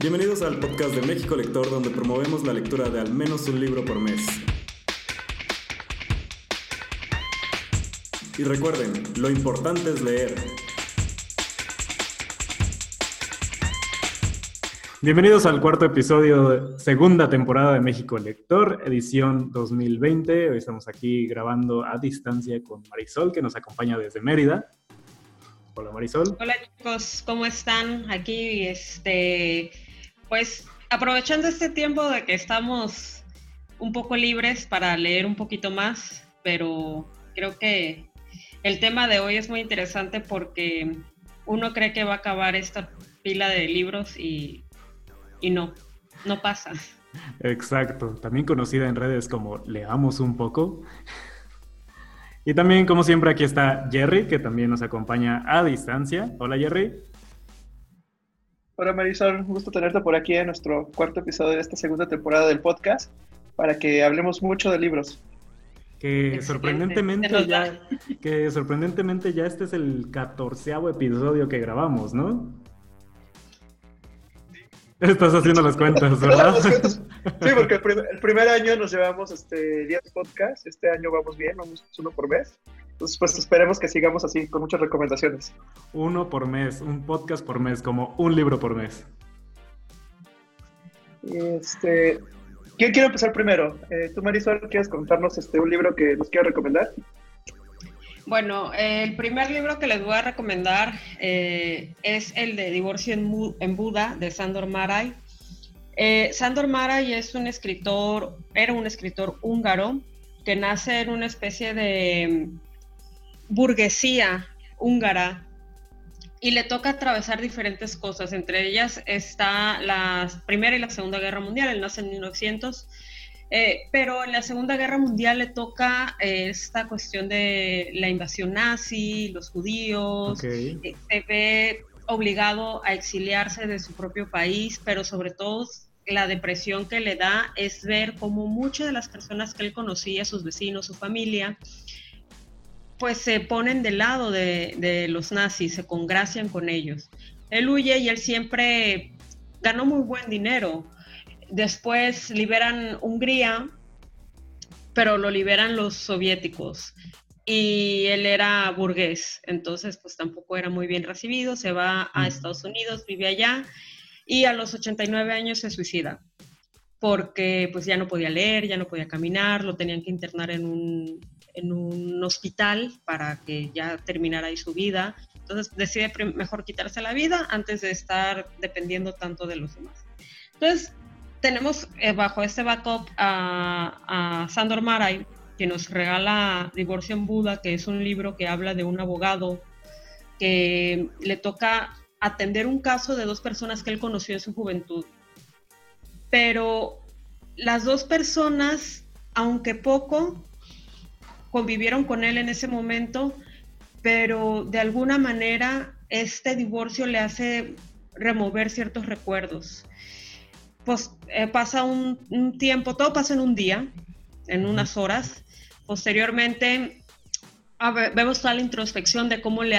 Bienvenidos al podcast de México Lector, donde promovemos la lectura de al menos un libro por mes. Y recuerden, lo importante es leer. Bienvenidos al cuarto episodio de segunda temporada de México Lector, edición 2020. Hoy estamos aquí grabando a distancia con Marisol, que nos acompaña desde Mérida. Hola Marisol. Hola chicos, ¿cómo están? Aquí, este, pues aprovechando este tiempo de que estamos un poco libres para leer un poquito más, pero creo que el tema de hoy es muy interesante porque uno cree que va a acabar esta pila de libros y, y no, no pasa. Exacto, también conocida en redes como Leamos un poco. Y también, como siempre, aquí está Jerry, que también nos acompaña a distancia. Hola Jerry. Hola Marisol, un gusto tenerte por aquí en nuestro cuarto episodio de esta segunda temporada del podcast para que hablemos mucho de libros. Que sorprendentemente ya, que sorprendentemente ya este es el catorceavo episodio que grabamos, ¿no? Estás haciendo las cuentas, ¿verdad? Sí, porque el, primer año nos llevamos este, 10 podcasts, este año vamos bien, vamos uno por mes. Entonces, pues esperemos que sigamos así, con muchas recomendaciones. Uno por mes, un podcast por mes, como un libro por mes. Este, ¿Quién quiere empezar primero? Eh, ¿Tú, Marisol, quieres contarnos este, un libro que nos quieras recomendar? Bueno, el primer libro que les voy a recomendar eh, es el de Divorcio en, Buda de Sandor Maray. Eh, Sandor Maray es un escritor, era un escritor húngaro que nace en una especie de burguesía húngara y le toca atravesar diferentes cosas. Entre ellas está la Primera y la Segunda Guerra Mundial. Él nace en 1900. Eh, pero en la Segunda Guerra Mundial le toca eh, esta cuestión de la invasión nazi, los judíos, eh, se ve obligado a exiliarse de su propio país, pero sobre todo la depresión que le da es ver cómo muchas de las personas que él conocía, sus vecinos, su familia, pues se ponen del lado de, los nazis, se congracian con ellos. Él huye y él siempre ganó muy buen dinero. Después liberan Hungría, pero lo liberan los soviéticos. Y él era burgués, entonces pues tampoco era muy bien recibido, se va a Estados Unidos, vive allá y a los 89 años se suicida porque pues ya no podía leer, ya no podía caminar, lo tenían que internar en un, en un hospital para que ya terminara ahí su vida. Entonces decide mejor quitarse la vida antes de estar dependiendo tanto de los demás. Entonces tenemos eh, bajo este backup a, a Sandor Maray, que nos regala Divorcio en Buda, que es un libro que habla de un abogado que le toca atender un caso de dos personas que él conoció en su juventud. Pero las dos personas, aunque poco, convivieron con él en ese momento, pero de alguna manera este divorcio le hace remover ciertos recuerdos. Pues eh, pasa un, tiempo, todo pasa en un día, en unas horas. Posteriormente vemos toda la introspección de cómo, le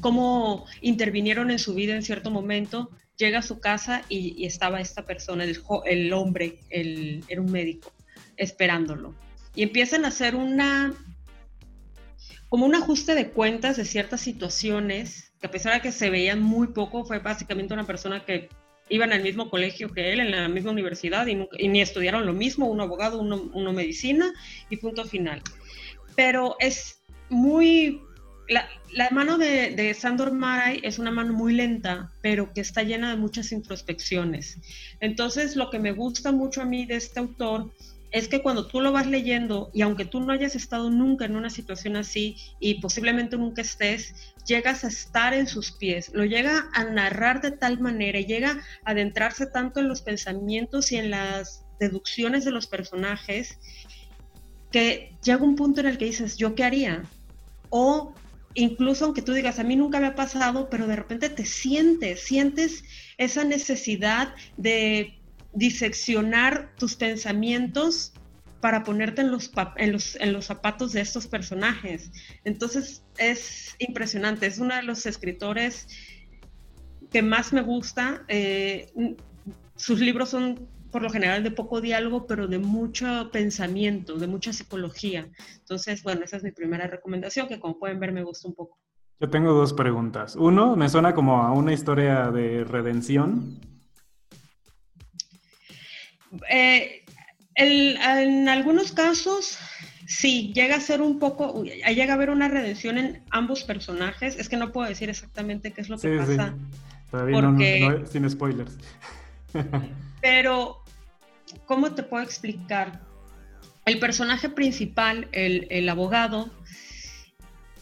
cómo intervinieron en su vida en cierto momento. Llega a su casa y, estaba esta persona, el, el hombre, el, era un médico, esperándolo. Y empiezan a hacer una como un ajuste de cuentas de ciertas situaciones, que a pesar de que se veían muy poco, fue básicamente una persona que iba en el mismo colegio que él, en la misma universidad, y, ni estudiaron lo mismo, uno abogado, uno, medicina, y punto final. Pero es muy... La, mano de, de, Sandor Maray es una mano muy lenta, pero que está llena de muchas introspecciones. Entonces, lo que me gusta mucho a mí de este autor es que cuando tú lo vas leyendo y aunque tú no hayas estado nunca en una situación así y posiblemente nunca estés, llegas a estar en sus pies, lo llega a narrar de tal manera y llega a adentrarse tanto en los pensamientos y en las deducciones de los personajes que llega un punto en el que dices, ¿yo qué haría? O incluso aunque tú digas, a mí nunca me ha pasado, pero de repente te sientes, sientes esa necesidad de diseccionar tus pensamientos para ponerte en los, en los, en los zapatos de estos personajes. Entonces es impresionante, es uno de los escritores que más me gusta. Eh, sus libros son por lo general de poco diálogo, pero de mucho pensamiento, de mucha psicología. Entonces, bueno, esa es mi primera recomendación, que como pueden ver me gusta un poco. Yo tengo dos preguntas. Uno, me suena como a una historia de redención. Eh, en algunos casos, sí, llega a ser un poco, llega a haber una redención en ambos personajes. Es que no puedo decir exactamente qué es lo que pasa. Sí. sin spoilers. Pero, ¿cómo te puedo explicar? El personaje principal, el, abogado,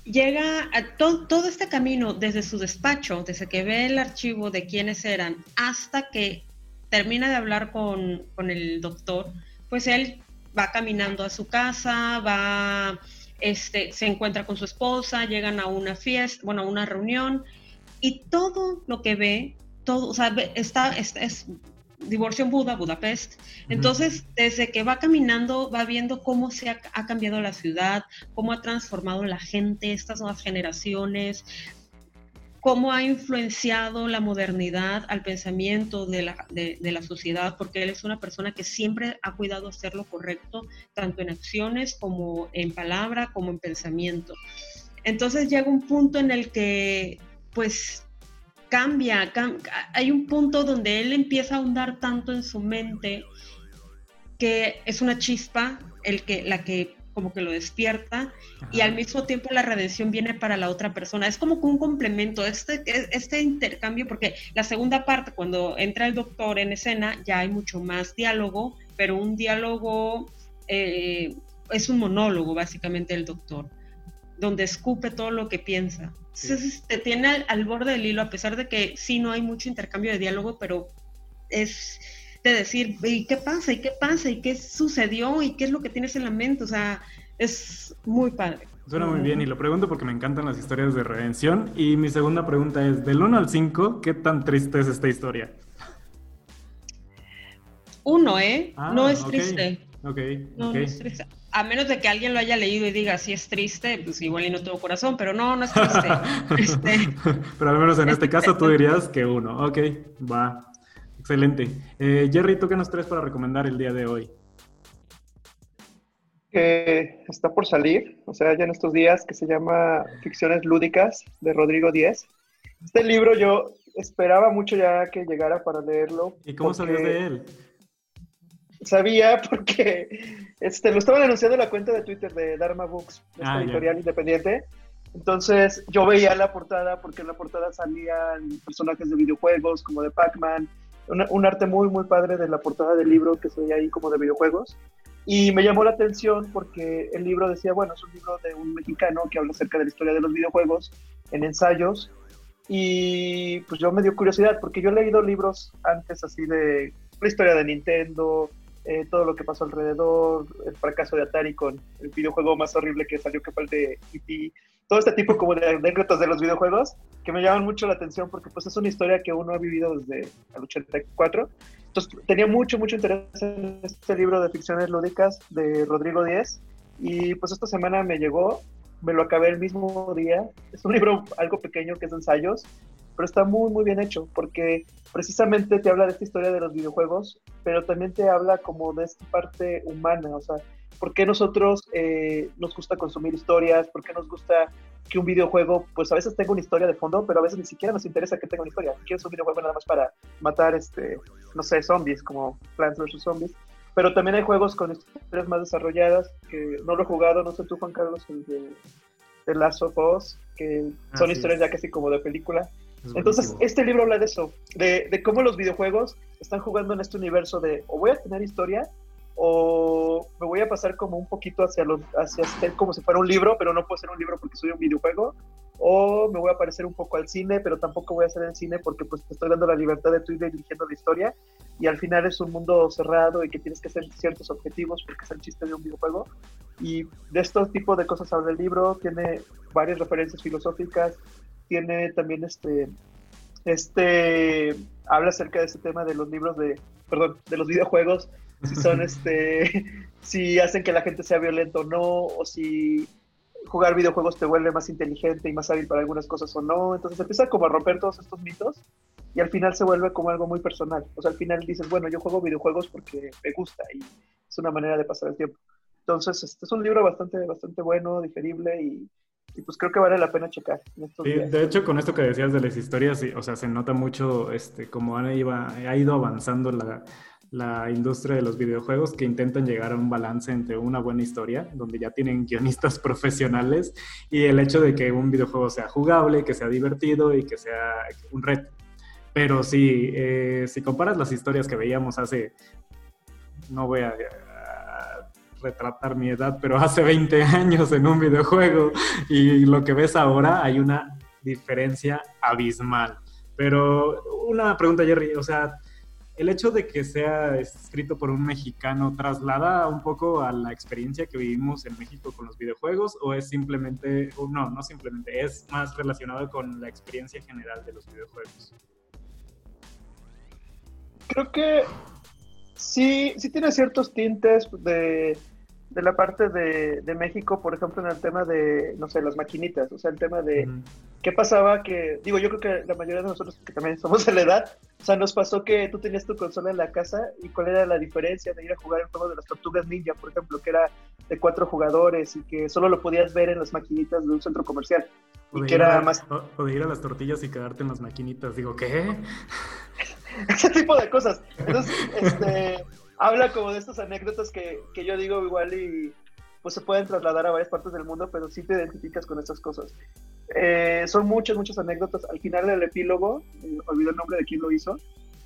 llega a todo este camino desde su despacho, desde que ve el archivo de quiénes eran, hasta que termina de hablar con, el doctor, pues él va caminando a su casa, va, este, se encuentra con su esposa, llegan a una fiesta, bueno, a una reunión, y todo lo que ve, todo, o sea, está, es, divorcio en Buda, Budapest. Entonces, desde que va caminando, va viendo cómo se ha, ha, cambiado la ciudad, cómo ha transformado la gente, estas nuevas generaciones, cómo ha influenciado la modernidad al pensamiento de la, de, la, sociedad, porque él es una persona que siempre ha cuidado hacer lo correcto, tanto en acciones como en palabra, como en pensamiento. Entonces llega un punto en el que, pues, cambia, hay un punto donde él empieza a ahondar tanto en su mente que es una chispa el que, la que como que lo despierta y al mismo tiempo la redención viene para la otra persona. Es como que un complemento, este, este intercambio, porque la segunda parte, cuando entra el doctor en escena, ya hay mucho más diálogo, pero un diálogo eh, es un monólogo básicamente el doctor, donde escupe todo lo que piensa. Entonces te tiene al, borde del hilo, a pesar de que sí no hay mucho intercambio de diálogo, pero es de decir, ¿y qué pasa? ¿Y qué pasa? ¿Y qué sucedió? ¿Y qué es lo que tienes en la mente? O sea, es muy padre. Suena muy bien y lo pregunto porque me encantan las historias de redención. Y mi segunda pregunta es, del 1 al 5, ¿qué tan triste es esta historia? Uno, ¿eh? Ah, no es triste. Ok, no, no es triste. A menos de que alguien lo haya leído y diga, si es triste, pues igual y no tengo corazón, pero no, no es triste. Este, pero al menos en este caso tú dirías que uno. Ok, va. Excelente. Eh, Jerry, ¿tú qué nos traes para recomendar el día de hoy? Está por salir, o sea, ya en estos días, que se llama Ficciones Lúdicas de Rodrigo Díez. Este libro yo esperaba mucho ya que llegara para leerlo. ¿Y cómo sabías de él? Sabía porque este, lo estaban anunciando en la cuenta de Twitter de Dharma Books, esta ah, editorial independiente. Entonces yo veía la portada porque en la portada salían personajes de videojuegos como de Pac-Man, un arte muy, muy padre de la portada del libro que se veía ahí como de videojuegos. Y me llamó la atención porque el libro decía, bueno, es un libro de un mexicano que habla acerca de la historia de los videojuegos en ensayos. Y pues yo me dio curiosidad porque yo he leído libros antes así de la historia de Nintendo, eh, todo lo que pasó alrededor, el fracaso de Atari con el videojuego más horrible que salió que fue el de E.T., todo este tipo como de anécdotas de los videojuegos que me llaman mucho la atención porque pues es una historia que uno ha vivido desde el 84. Entonces tenía mucho, mucho interés en este libro de ficciones lúdicas de Rodrigo Díez y pues esta semana me llegó, me lo acabé el mismo día. Es un libro algo pequeño que es de ensayos, pero está muy, muy bien hecho porque precisamente te habla de esta historia de los videojuegos, pero también te habla como de esta parte humana, o sea, por qué nosotros eh, nos gusta consumir historias, por qué nos gusta que un videojuego, pues a veces tenga una historia de fondo, pero a veces ni siquiera nos interesa que tenga una historia. Quieres un videojuego nada más para matar, este, no sé, zombies, como Plants vs. Zombies. Pero también hay juegos con historias más desarrolladas, que no lo he jugado, no sé tú, Juan Carlos, el de, de Last of Us, que son historias ya casi como de película. Entonces, este libro habla de eso, de, de cómo los videojuegos están jugando en este universo de o voy a tener historia o me voy a pasar como un poquito hacia ser como si fuera un libro, pero no puedo ser un libro porque soy un videojuego, o me voy a parecer un poco al cine, pero tampoco voy a hacer el cine porque pues te estoy dando la libertad de tú ir dirigiendo la historia y al final es un mundo cerrado y que tienes que hacer ciertos objetivos porque es el chiste de un videojuego y de estos tipos de cosas habla el libro, tiene varias referencias filosóficas, tiene también este este habla acerca de ese tema de los libros de perdón, de los videojuegos si son este, si hacen que la gente sea violenta o no, o si jugar videojuegos te vuelve más inteligente y más hábil para algunas cosas o no. Entonces empieza como a romper todos estos mitos y al final se vuelve como algo muy personal. O sea, al final dices, bueno, yo juego videojuegos porque me gusta y es una manera de pasar el tiempo. Entonces, este es un libro bastante, bastante bueno, digerible y, pues creo que vale la pena checar. de hecho, con esto que decías de las historias, o sea, se nota mucho este, cómo ha, ido avanzando la, la industria de los videojuegos que intentan llegar a un balance entre una buena historia, donde ya tienen guionistas profesionales, y el hecho de que un videojuego sea jugable, que sea divertido y que sea un reto. Pero sí, eh, si comparas las historias que veíamos hace, no voy a, retratar mi edad, pero hace 20 años en un videojuego y lo que ves ahora, hay una diferencia abismal. Pero una pregunta, Jerry, o sea, el hecho de que sea escrito por un mexicano traslada un poco a la experiencia que vivimos en México con los videojuegos o es simplemente, o no, no simplemente, es más relacionado con la experiencia general de los videojuegos? Creo que sí, sí tiene ciertos tintes de, de la parte de, de, México, por ejemplo, en el tema de, no sé, las maquinitas, o sea, el tema de qué pasaba que, digo, yo creo que la mayoría de nosotros que también somos de la edad, o sea, nos pasó que tú tenías tu consola en la casa y cuál era la diferencia de ir a jugar el juego de las tortugas ninja, por ejemplo, que era de cuatro jugadores y que solo lo podías ver en las maquinitas de un centro comercial. y que era más... O de ir a las tortillas y quedarte en las maquinitas, digo, ¿qué? Ese tipo de cosas. Entonces, este habla como de estas anécdotas que, que, yo digo igual y pues se pueden trasladar a varias partes del mundo, pero sí te identificas con estas cosas. Eh, son muchas, muchas anécdotas. Al final del epílogo, eh, olvidé el nombre de quién lo hizo,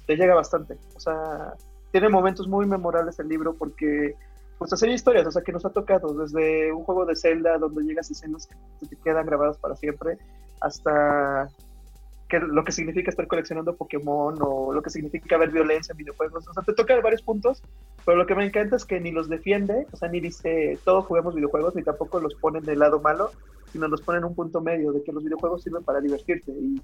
te llega bastante. O sea, tiene momentos muy memorables el libro porque pues hacer historias, o sea, que nos ha tocado desde un juego de Zelda donde llegas a escenas que te quedan grabadas para siempre, hasta lo que significa estar coleccionando Pokémon o lo que significa ver violencia en videojuegos. O sea, te toca varios puntos, pero lo que me encanta es que ni los defiende, o sea, ni dice todos juguemos videojuegos, ni tampoco los ponen del lado malo, sino los ponen en un punto medio, de que los videojuegos sirven para divertirte. Y,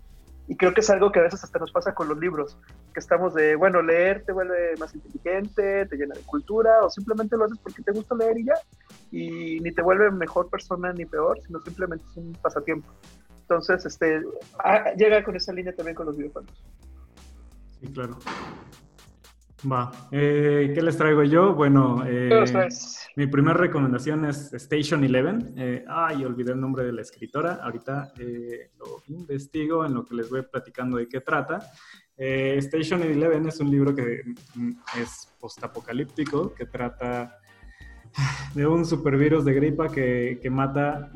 y creo que es algo que a veces hasta nos pasa con los libros, que estamos de, bueno, leer te vuelve más inteligente, te llena de cultura, o simplemente lo haces porque te gusta leer y ya, y ni te vuelve mejor persona ni peor, sino simplemente es un pasatiempo. Entonces, este, ah, llega con esa línea también con los videojuegos. Sí, claro. Va. Eh, ¿Qué les traigo yo? Bueno, eh, mi primera recomendación es Station Eleven. Eh, ay, olvidé el nombre de la escritora. Ahorita lo investigo en lo que les voy platicando de qué trata. Station Eleven es un libro que mm, es postapocalíptico, que trata de un supervirus de gripa que, que mata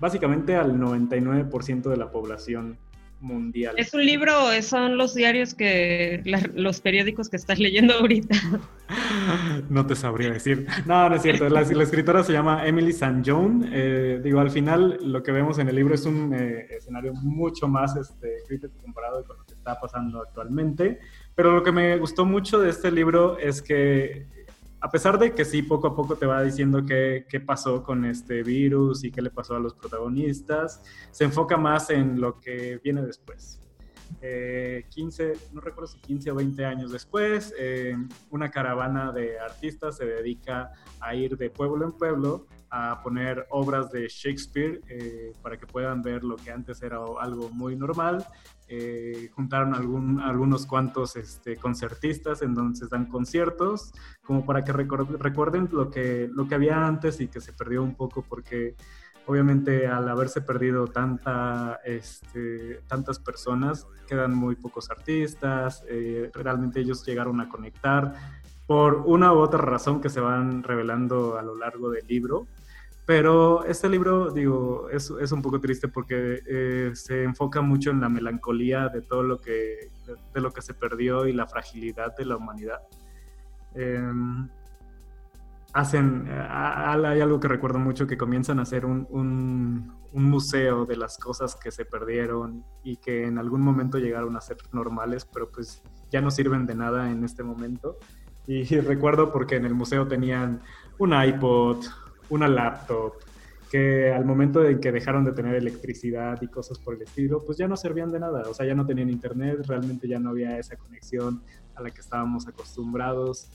básicamente al 99% de la población mundial. ¿Es un libro o son los diarios que, los periódicos que estás leyendo ahorita? no te sabría decir. No, no es cierto. La, escritora se llama Emily St. John. Eh, digo, al final lo que vemos en el libro es un eh, escenario mucho más este, crítico comparado con lo que está pasando actualmente. Pero lo que me gustó mucho de este libro es que a pesar de que sí, poco a poco te va diciendo qué, qué, pasó con este virus y qué le pasó a los protagonistas, se enfoca más en lo que viene después. 15, eh, no recuerdo si 15 o 20 años después, eh, una caravana de artistas se dedica a ir de pueblo en pueblo a poner obras de Shakespeare eh, para que puedan ver lo que antes era algo muy normal. juntaron algún, algunos cuantos este, concertistas en donde se dan conciertos, como para que recuerden lo que, lo que había antes y que se perdió un poco porque obviamente al haberse perdido tanta, este, tantas personas, quedan muy pocos artistas, eh, realmente ellos llegaron a conectar por una u otra razón que se van revelando a lo largo del libro. Pero este libro, digo, es, es un poco triste porque eh, se enfoca mucho en la melancolía de todo lo que, de, lo que se perdió y la fragilidad de la humanidad. Em, hacen, eh, hay algo que recuerdo mucho, que comienzan a hacer un, un, museo de las cosas que se perdieron y que en algún momento llegaron a ser normales, pero pues ya no sirven de nada en este momento. Y, recuerdo porque en el museo tenían un iPod, una laptop, que al momento en que dejaron de tener electricidad y cosas por el estilo, pues ya no servían de nada, o sea, ya no tenían internet, realmente ya no había esa conexión a la que estábamos acostumbrados.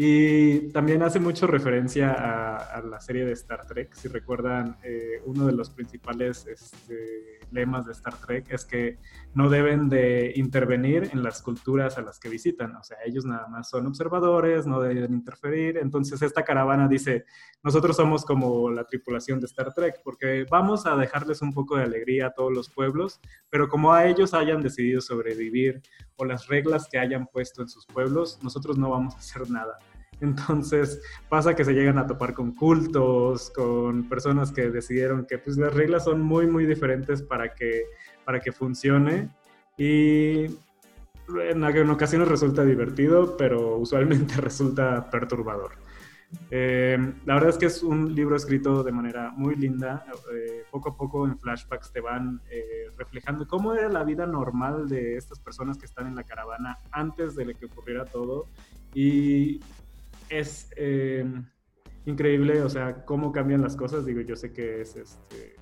Y también hace mucho referencia a, la serie de Star Trek. Si recuerdan, eh, uno de los principales este, lemas de Star Trek es que no deben de intervenir en las culturas a las que visitan. O sea, ellos nada más son observadores, no deben interferir. Entonces esta caravana dice, nosotros somos como la tripulación de Star Trek, porque vamos a dejarles un poco de alegría a todos los pueblos, pero como a ellos hayan decidido sobrevivir o las reglas que hayan puesto en sus pueblos, nosotros no vamos a hacer nada. Entonces pasa que se llegan a topar con cultos, con personas que decidieron que pues, las reglas son muy, muy diferentes para que, para que funcione. Y en, ocasiones resulta divertido, pero usualmente resulta perturbador. Eh, la verdad es que es un libro escrito de manera muy linda. Eh, poco a poco en flashbacks te van eh, reflejando cómo era la vida normal de estas personas que están en la caravana antes de que ocurriera todo. Y es eh, increíble, o sea, cómo cambian las cosas. Digo, yo sé que es este,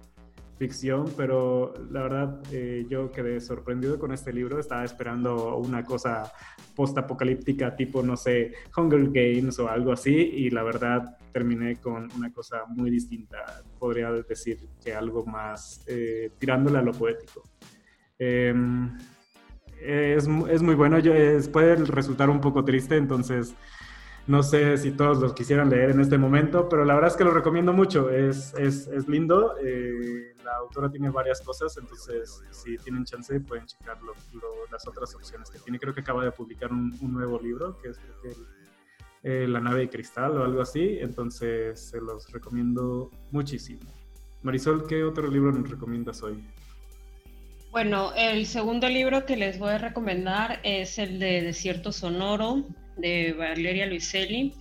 ficción, pero la verdad eh, yo quedé sorprendido con este libro. Estaba esperando una cosa post-apocalíptica tipo, no sé, Hunger Games o algo así, y la verdad terminé con una cosa muy distinta. Podría decir que algo más eh, tirándole a lo poético. Em, es, es, muy bueno, yo, puede resultar un poco triste, entonces no sé si todos los quisieran leer en este momento, pero la verdad es que lo recomiendo mucho. Es, es, es lindo. Eh, la autora tiene varias cosas, entonces si tienen chance pueden checar las otras opciones que tiene. Creo que acaba de publicar un, nuevo libro, que es eh, La nave de cristal o algo así. Entonces se los recomiendo muchísimo. Marisol, ¿qué otro libro nos recomiendas hoy? Bueno, el segundo libro que les voy a recomendar es el de Desierto Sonoro de Valeria Luiselli.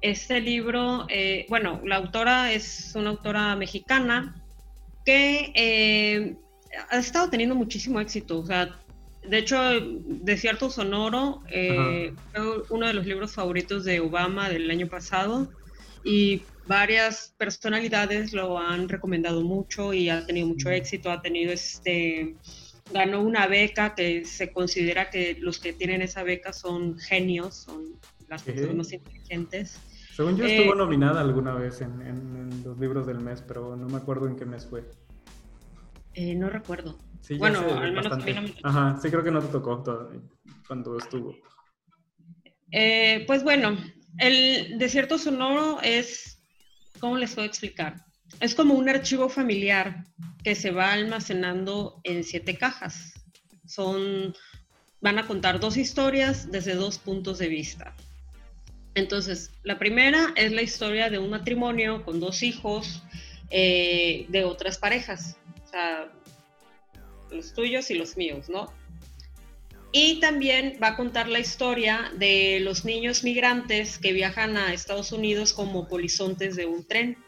Este libro, eh, bueno, la autora es una autora mexicana que eh, ha estado teniendo muchísimo éxito. O sea, de hecho, Desierto Sonoro eh, fue uno de los libros favoritos de Obama del año pasado y varias personalidades lo han recomendado mucho y ha tenido mucho éxito. Ha tenido este ganó una beca que se considera que los que tienen esa beca son genios, son las personas más inteligentes. Según yo estuvo eh, nominada alguna vez en, los libros del mes, pero no me acuerdo en qué mes fue. Eh, no recuerdo. bueno, al menos Ajá, sí creo que no te tocó cuando estuvo. Eh, pues bueno, el desierto sonoro es, ¿cómo les puedo explicar? Es como un archivo familiar que se va almacenando en siete cajas. Son, van a contar dos historias desde dos puntos de vista. Entonces, la primera es la historia de un matrimonio con dos hijos eh, de otras parejas, o sea, los tuyos y los míos, ¿no? Y también va a contar la historia de los niños migrantes que viajan a Estados Unidos como polizontes de un tren.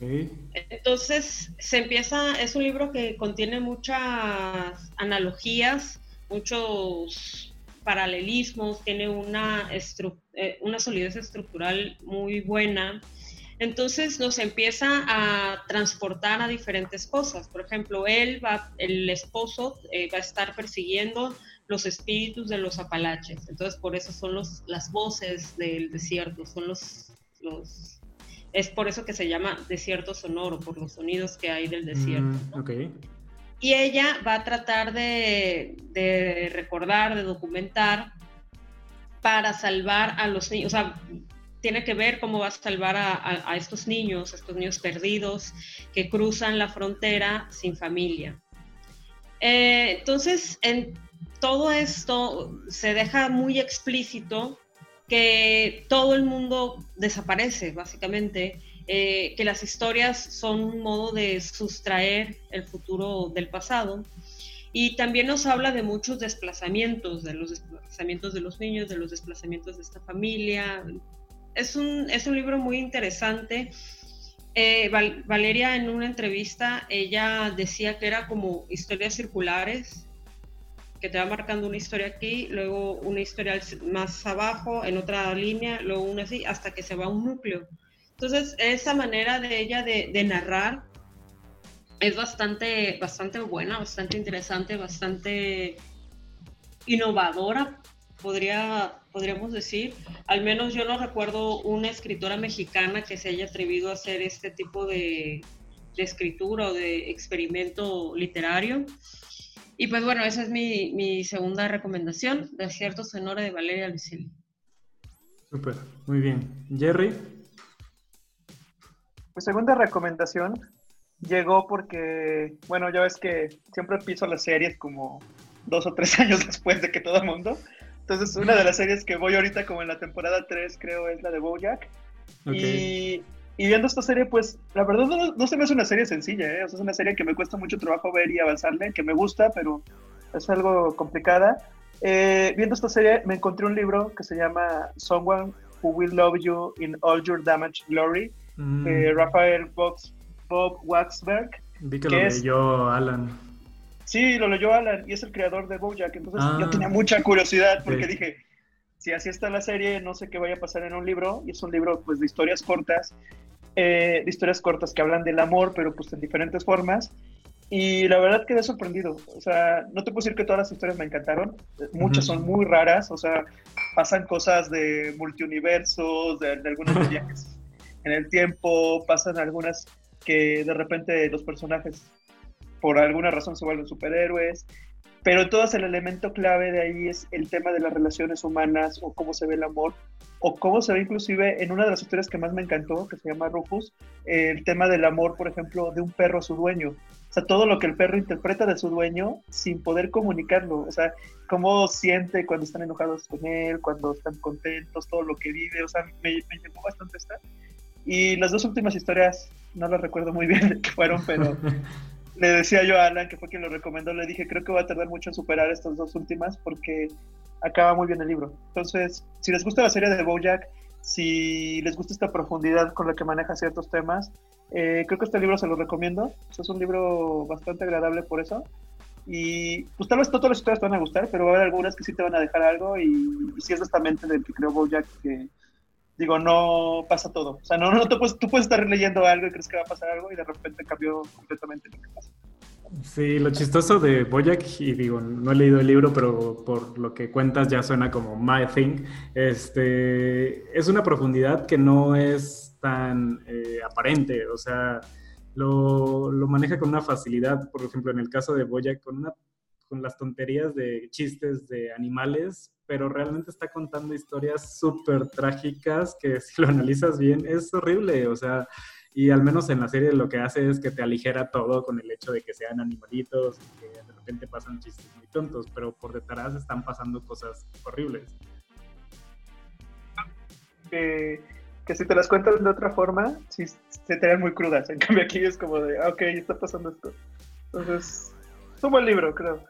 Entonces, se empieza, es un libro que contiene muchas analogías, muchos paralelismos, tiene una, eh, una solidez estructural muy buena. Entonces nos empieza a transportar a diferentes cosas. Por ejemplo, él va, el esposo eh, va a estar persiguiendo los espíritus de los apalaches. Entonces por eso son los, las voces del desierto, son los, los es por eso que se llama desierto sonoro, por los sonidos que hay del desierto. Mm, y ella va a tratar de, recordar, de documentar para salvar a los niños. O sea, tiene que ver cómo va a salvar a, estos niños, a estos niños perdidos que cruzan la frontera sin familia. Eh, entonces, en todo esto se deja muy explícito que todo el mundo desaparece, básicamente, eh, que las historias son un modo de sustraer el futuro del pasado. Y también nos habla de muchos desplazamientos, de los desplazamientos de los niños, de los desplazamientos de esta familia. Es un, es un libro muy interesante. Eh, Valeria en una entrevista, ella decía que era como historias circulares, que te va marcando una historia aquí, luego una historia más abajo, en otra línea, luego una así, hasta que se va a un núcleo. Entonces, esa manera de ella de, narrar es bastante, bastante buena, bastante interesante, bastante innovadora, podría, podríamos decir. Al menos yo no recuerdo una escritora mexicana que se haya atrevido a hacer este tipo de, de escritura o de experimento literario. Y pues bueno, esa es mi, mi segunda recomendación, Desierto Sonora de Valeria Luiselli. Súper, muy bien. Jerry. Mi segunda recomendación llegó porque, bueno, ya ves que siempre piso las series como dos o tres años después de que todo el mundo. Entonces, una de las series que voy ahorita como en la temporada 3, creo, es la de Bojack. Y, y, viendo esta serie, pues, la verdad no, se me hace una serie sencilla, ¿eh? O sea, es una serie que me cuesta mucho trabajo ver y avanzarle, que me gusta, pero es algo complicada. Eh, viendo esta serie, me encontré un libro que se llama Someone Who Will Love You in All Your Damaged Glory, mm. de Rafael Bob Waxberg. Vi que, lo leyó Alan. Sí, lo leyó Alan y es el creador de Bojack. Entonces yo ah. tenía mucha curiosidad porque dije, si así está la serie, no sé qué vaya a pasar en un libro. Y es un libro pues de historias cortas, eh, de historias cortas que hablan del amor, pero pues en diferentes formas. Y la verdad quedé sorprendido. O sea, no te puedo decir que todas las historias me encantaron. Muchas son muy raras. O sea, pasan cosas de multiuniversos, de, de algunos viajes en el tiempo, pasan algunas que de repente los personajes por alguna razón se vuelven superhéroes, pero todas el elemento clave de ahí es el tema de las relaciones humanas o cómo se ve el amor o cómo se ve inclusive en una de las historias que más me encantó, que se llama Rufus, el tema del amor, por ejemplo, de un perro a su dueño. O sea, todo lo que el perro interpreta de su dueño sin poder comunicarlo. O sea, cómo siente cuando están enojados con él, cuando están contentos, todo lo que vive. O sea, me, me llamó bastante esta. Y las dos últimas historias, no las recuerdo muy bien de qué fueron, pero le decía yo a Alan, que fue quien lo recomendó, le dije, creo que va a tardar mucho en superar estas dos últimas porque acaba muy bien el libro. Entonces, si les gusta la serie de Bojack, si les gusta esta profundidad con la que maneja ciertos temas, eh, creo que este libro se lo recomiendo. es un libro bastante agradable por eso. Y pues tal vez todas las historias te van a gustar, pero va a haber algunas que sí te van a dejar algo. Y, si es esta mente del que creo Bojack, que digo, no pasa todo. O sea, no, no tú puedes estar leyendo algo y crees que va a pasar algo y de repente cambió completamente lo que pasa. Sí, lo chistoso de Boyack, y digo, no he leído el libro, pero por lo que cuentas ya suena como My Thing, este, es una profundidad que no es tan eh, aparente, o sea, lo, lo, maneja con una facilidad, por ejemplo, en el caso de Boyack, con, una, con las tonterías de chistes de animales, pero realmente está contando historias súper trágicas que si lo analizas bien es horrible, o sea, y al menos en la serie lo que hace es que te aligera todo con el hecho de que sean animalitos, que de repente pasan chistes muy tontos, pero por detrás están pasando cosas horribles. que si te las cuentas de otra forma, sí se te ven muy crudas. En cambio aquí es como de, ah, ok, está pasando esto. Entonces, es un buen libro, creo.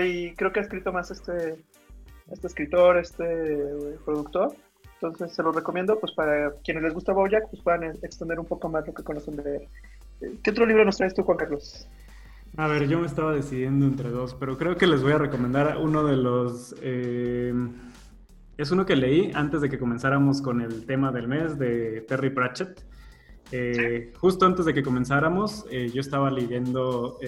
Y creo que ha escrito más este este escritor, este eh, productor. Entonces se lo recomiendo pues para quienes les gusta Bojack, pues puedan extender un poco más lo que conocen de él. Eh, ¿Qué otro libro nos traes tú, Juan Carlos? A ver, yo me estaba decidiendo entre dos, pero creo que les voy a recomendar uno de los... Eh, es uno que leí antes de que comenzáramos con el tema del mes de Terry Pratchett. justo antes de que comenzáramos, yo estaba leyendo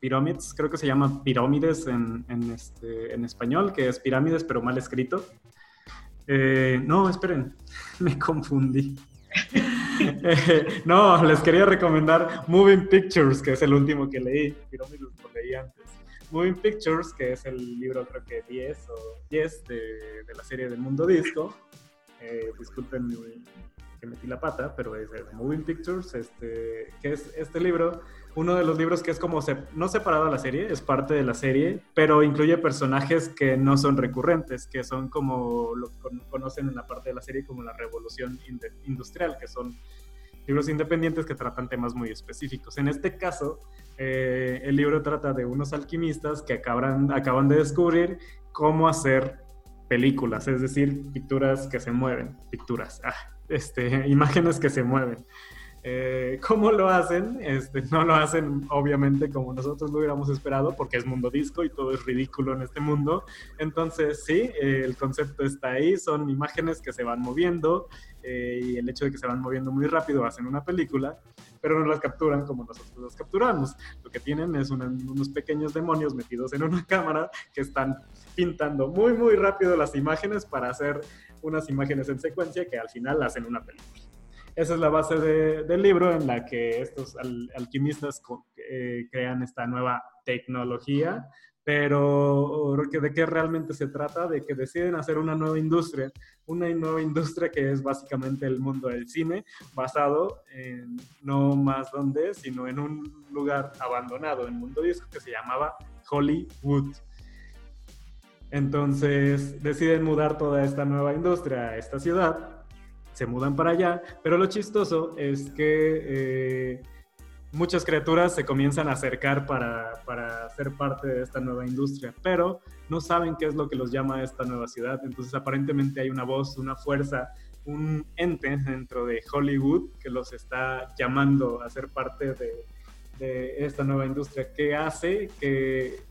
Pyramids, creo que se llama Pirámides en, este, en español, que es pirámides pero mal escrito. Eh, no, esperen, me confundí. Eh, no, les quería recomendar Moving Pictures, que es el último que leí. Pirámides lo leí antes. Moving Pictures, que es el libro creo que 10 o 10 de, de la serie del Mundo Disco. Eh, disculpen que metí la pata, pero es de Moving Pictures, este, que es este libro uno de los libros que es como no separado a la serie, es parte de la serie, pero incluye personajes que no son recurrentes, que son como lo que conocen en la parte de la serie como la revolución industrial, que son libros independientes que tratan temas muy específicos. En este caso, eh, el libro trata de unos alquimistas que acaban, acaban de descubrir cómo hacer películas, es decir, pinturas que se mueven, pinturas, ah, este, imágenes que se mueven. Eh, ¿Cómo lo hacen? Este, no lo hacen obviamente como nosotros lo hubiéramos esperado porque es mundo disco y todo es ridículo en este mundo. Entonces sí, el concepto está ahí, son imágenes que se van moviendo eh, y el hecho de que se van moviendo muy rápido hacen una película, pero no las capturan como nosotros las capturamos. Lo que tienen es unos pequeños demonios metidos en una cámara que están pintando muy muy rápido las imágenes para hacer unas imágenes en secuencia que al final hacen una película. Esa es la base del libro en la que estos alquimistas eh, crean esta nueva tecnología, pero ¿de qué realmente se trata? De que deciden hacer una nueva industria, una nueva industria que es básicamente el mundo del cine, basado no más donde, sino en un lugar abandonado en mundo disco que se llamaba Hollywood. Entonces deciden mudar toda esta nueva industria a esta ciudad se mudan para allá, pero lo chistoso es que eh, muchas criaturas se comienzan a acercar para, para, ser parte de esta nueva industria, pero no saben qué es lo que los llama a esta nueva ciudad, entonces aparentemente hay una voz, una fuerza, un ente dentro de Hollywood que los está llamando a ser parte de, de esta nueva industria, que hace que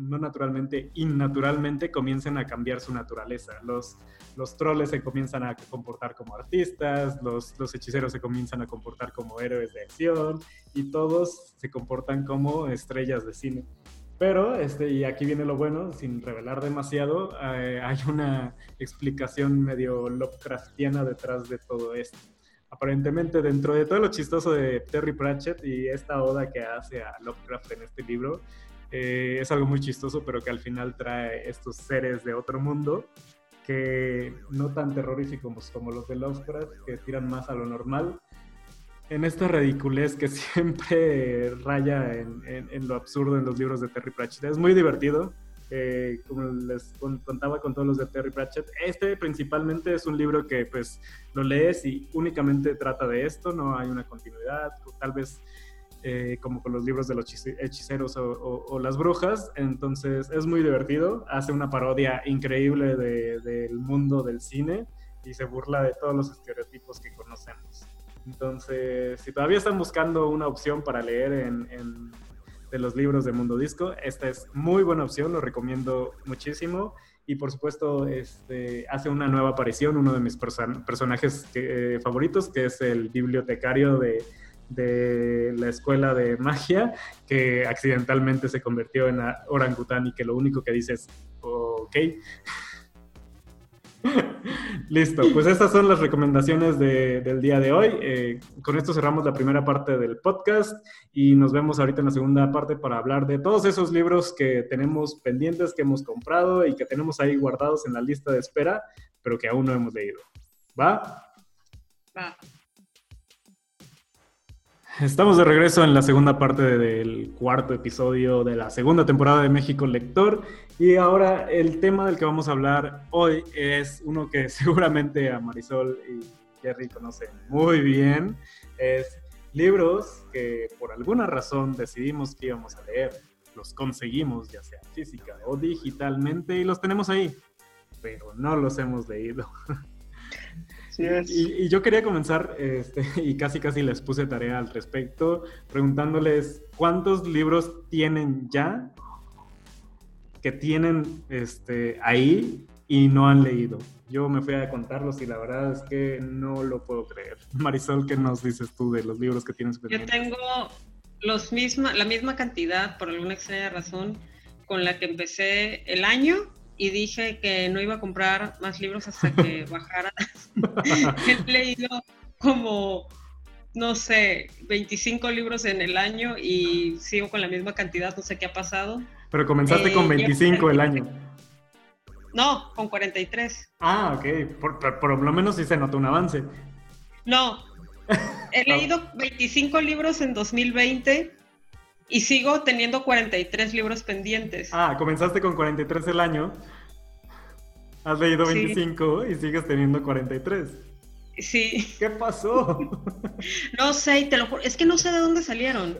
no naturalmente, innaturalmente comiencen a cambiar su naturaleza. Los, los troles se comienzan a comportar como artistas, los, los hechiceros se comienzan a comportar como héroes de acción y todos se comportan como estrellas de cine. Pero, este, y aquí viene lo bueno, sin revelar demasiado, eh, hay una explicación medio Lovecraftiana detrás de todo esto. Aparentemente, dentro de todo lo chistoso de Terry Pratchett y esta oda que hace a Lovecraft en este libro, eh, es algo muy chistoso, pero que al final trae estos seres de otro mundo que no tan terroríficos como los de Lovecraft, que tiran más a lo normal, en esta ridiculez que siempre raya en, lo absurdo en los libros de Terry Pratchett. Es muy divertido, eh, como les contaba con todos los de Terry Pratchett. Este principalmente es un libro que pues lo lees y únicamente trata de esto, no hay una continuidad, tal vez eh, como con los libros de los hechiceros o, las brujas. Entonces es muy divertido, hace una parodia increíble del mundo del cine y se burla de todos los estereotipos que conocemos. Entonces, si todavía están buscando una opción para leer en, de los libros de Mundo Disco, esta es muy buena opción, lo recomiendo muchísimo. Y por supuesto, este, hace una nueva aparición uno de mis personajes eh, favoritos, que es el bibliotecario de de la escuela de magia que accidentalmente se convirtió en orangután y que lo único que dice es, ok. Listo, pues estas son las recomendaciones del día de hoy. Eh, con esto cerramos la primera parte del podcast y nos vemos ahorita en la segunda parte para hablar de todos esos libros que tenemos pendientes, que hemos comprado y que tenemos ahí guardados en la lista de espera, pero que aún no hemos leído. ¿Va? Va. Estamos de regreso en la segunda parte del cuarto episodio de la segunda temporada de México Lector. Y ahora el tema del que vamos a hablar hoy es uno que seguramente a Marisol y Jerry conocen muy bien, es libros que por alguna razón decidimos que íbamos a leer, los conseguimos ya sea física o digitalmente y los tenemos ahí, pero no los hemos leído. Y, yo quería comenzar, este, y casi casi les puse tarea al respecto, preguntándoles cuántos libros tienen ya que tienen este, ahí y no han leído. Yo me fui a contarlos y la verdad es que no lo puedo creer. Marisol, ¿qué nos dices tú de los libros que tienes? Yo tengo los misma, la misma cantidad, por alguna extraña razón, con la que empecé el año y dije que no iba a comprar más libros hasta que bajara. He leído como, no sé, 25 libros en el año y sigo con la misma cantidad, no sé qué ha pasado. Pero comenzaste con 25 eh, el año. No, con 43. Ah, ok. Por, lo menos sí se notó un avance. No. He leído 25 libros en 2020 y sigo teniendo 43 libros pendientes. Ah, comenzaste con 43 el año. Has leído 25 y sigues teniendo 43. Sí. ¿Qué pasó? No sé, te lo juro. Es que no sé de dónde salieron.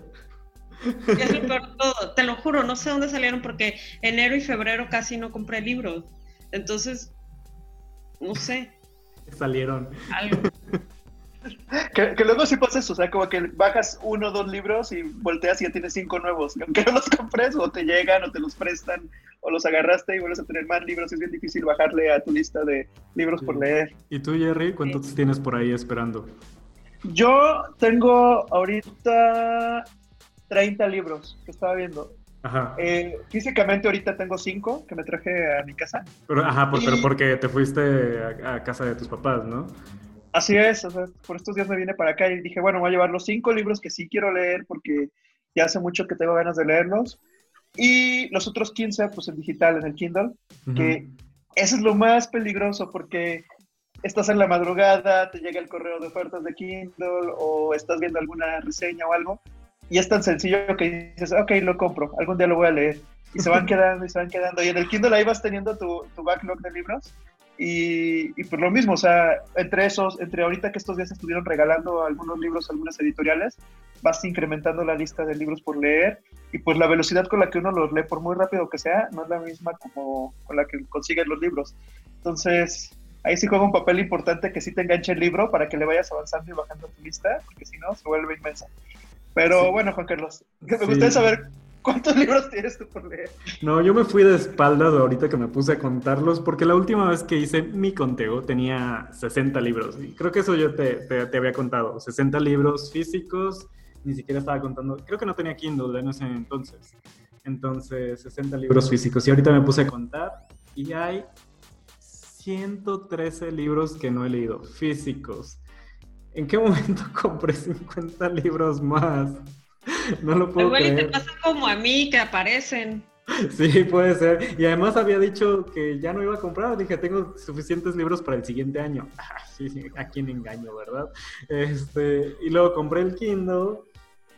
Es lo peor de todo. Te lo juro, no sé de dónde salieron porque enero y febrero casi no compré libros. Entonces, no sé. Salieron. Algo. Que, luego sí pasa eso, o sea, como que bajas uno o dos libros y volteas y ya tienes cinco nuevos. aunque no los compres, o te llegan, o te los prestan, o los agarraste y vuelves a tener más libros, es bien difícil bajarle a tu lista de libros por leer. ¿Y tú, Jerry, cuántos tienes por ahí esperando? Yo tengo ahorita 30 libros que estaba viendo. Ajá. Eh, físicamente ahorita tengo cinco que me traje a mi casa. Pero, ajá, pero porque te fuiste a, casa de tus papás, ¿no? Así es, o sea, por estos días me vine para acá y dije, bueno, voy a llevar los cinco libros que sí quiero leer porque ya hace mucho que tengo ganas de leerlos. Y los otros 15, pues en digital, en el Kindle, que eso es lo más peligroso porque estás en la madrugada, te llega el correo de ofertas de Kindle o estás viendo alguna reseña o algo y es tan sencillo que dices, ok, lo compro, algún día lo voy a leer. Y se van quedando y se van quedando. Y en el Kindle ahí vas teniendo tu, tu backlog de libros. Y, y por lo mismo, o sea, entre esos, entre ahorita que estos días estuvieron regalando algunos libros, algunas editoriales, vas incrementando la lista de libros por leer y pues la velocidad con la que uno los lee, por muy rápido que sea, no es la misma como con la que consigues los libros. Entonces, ahí sí juega un papel importante que sí te enganche el libro para que le vayas avanzando y bajando tu lista, porque si no, se vuelve inmensa. Pero bueno, Juan Carlos, me gustaría saber cuántos libros tienes tú por leer. No, yo me fui de espaldas ahorita que me puse a contarlos, porque la última vez que hice mi conteo tenía 60 libros. Y creo que eso yo te, te, había contado. 60 libros físicos, ni siquiera estaba contando. Creo que no tenía Kindle en ese entonces. Entonces, 60 libros físicos. Y ahorita me puse a contar y hay 113 libros que no he leído, físicos. ¿En qué momento compré 50 libros más? No lo puedo Igual te pasa como a mí, que aparecen. Sí, puede ser. Y además había dicho que ya no iba a comprar. Dije, tengo suficientes libros para el siguiente año. a quién engaño, ¿verdad? Este, y luego compré el Kindle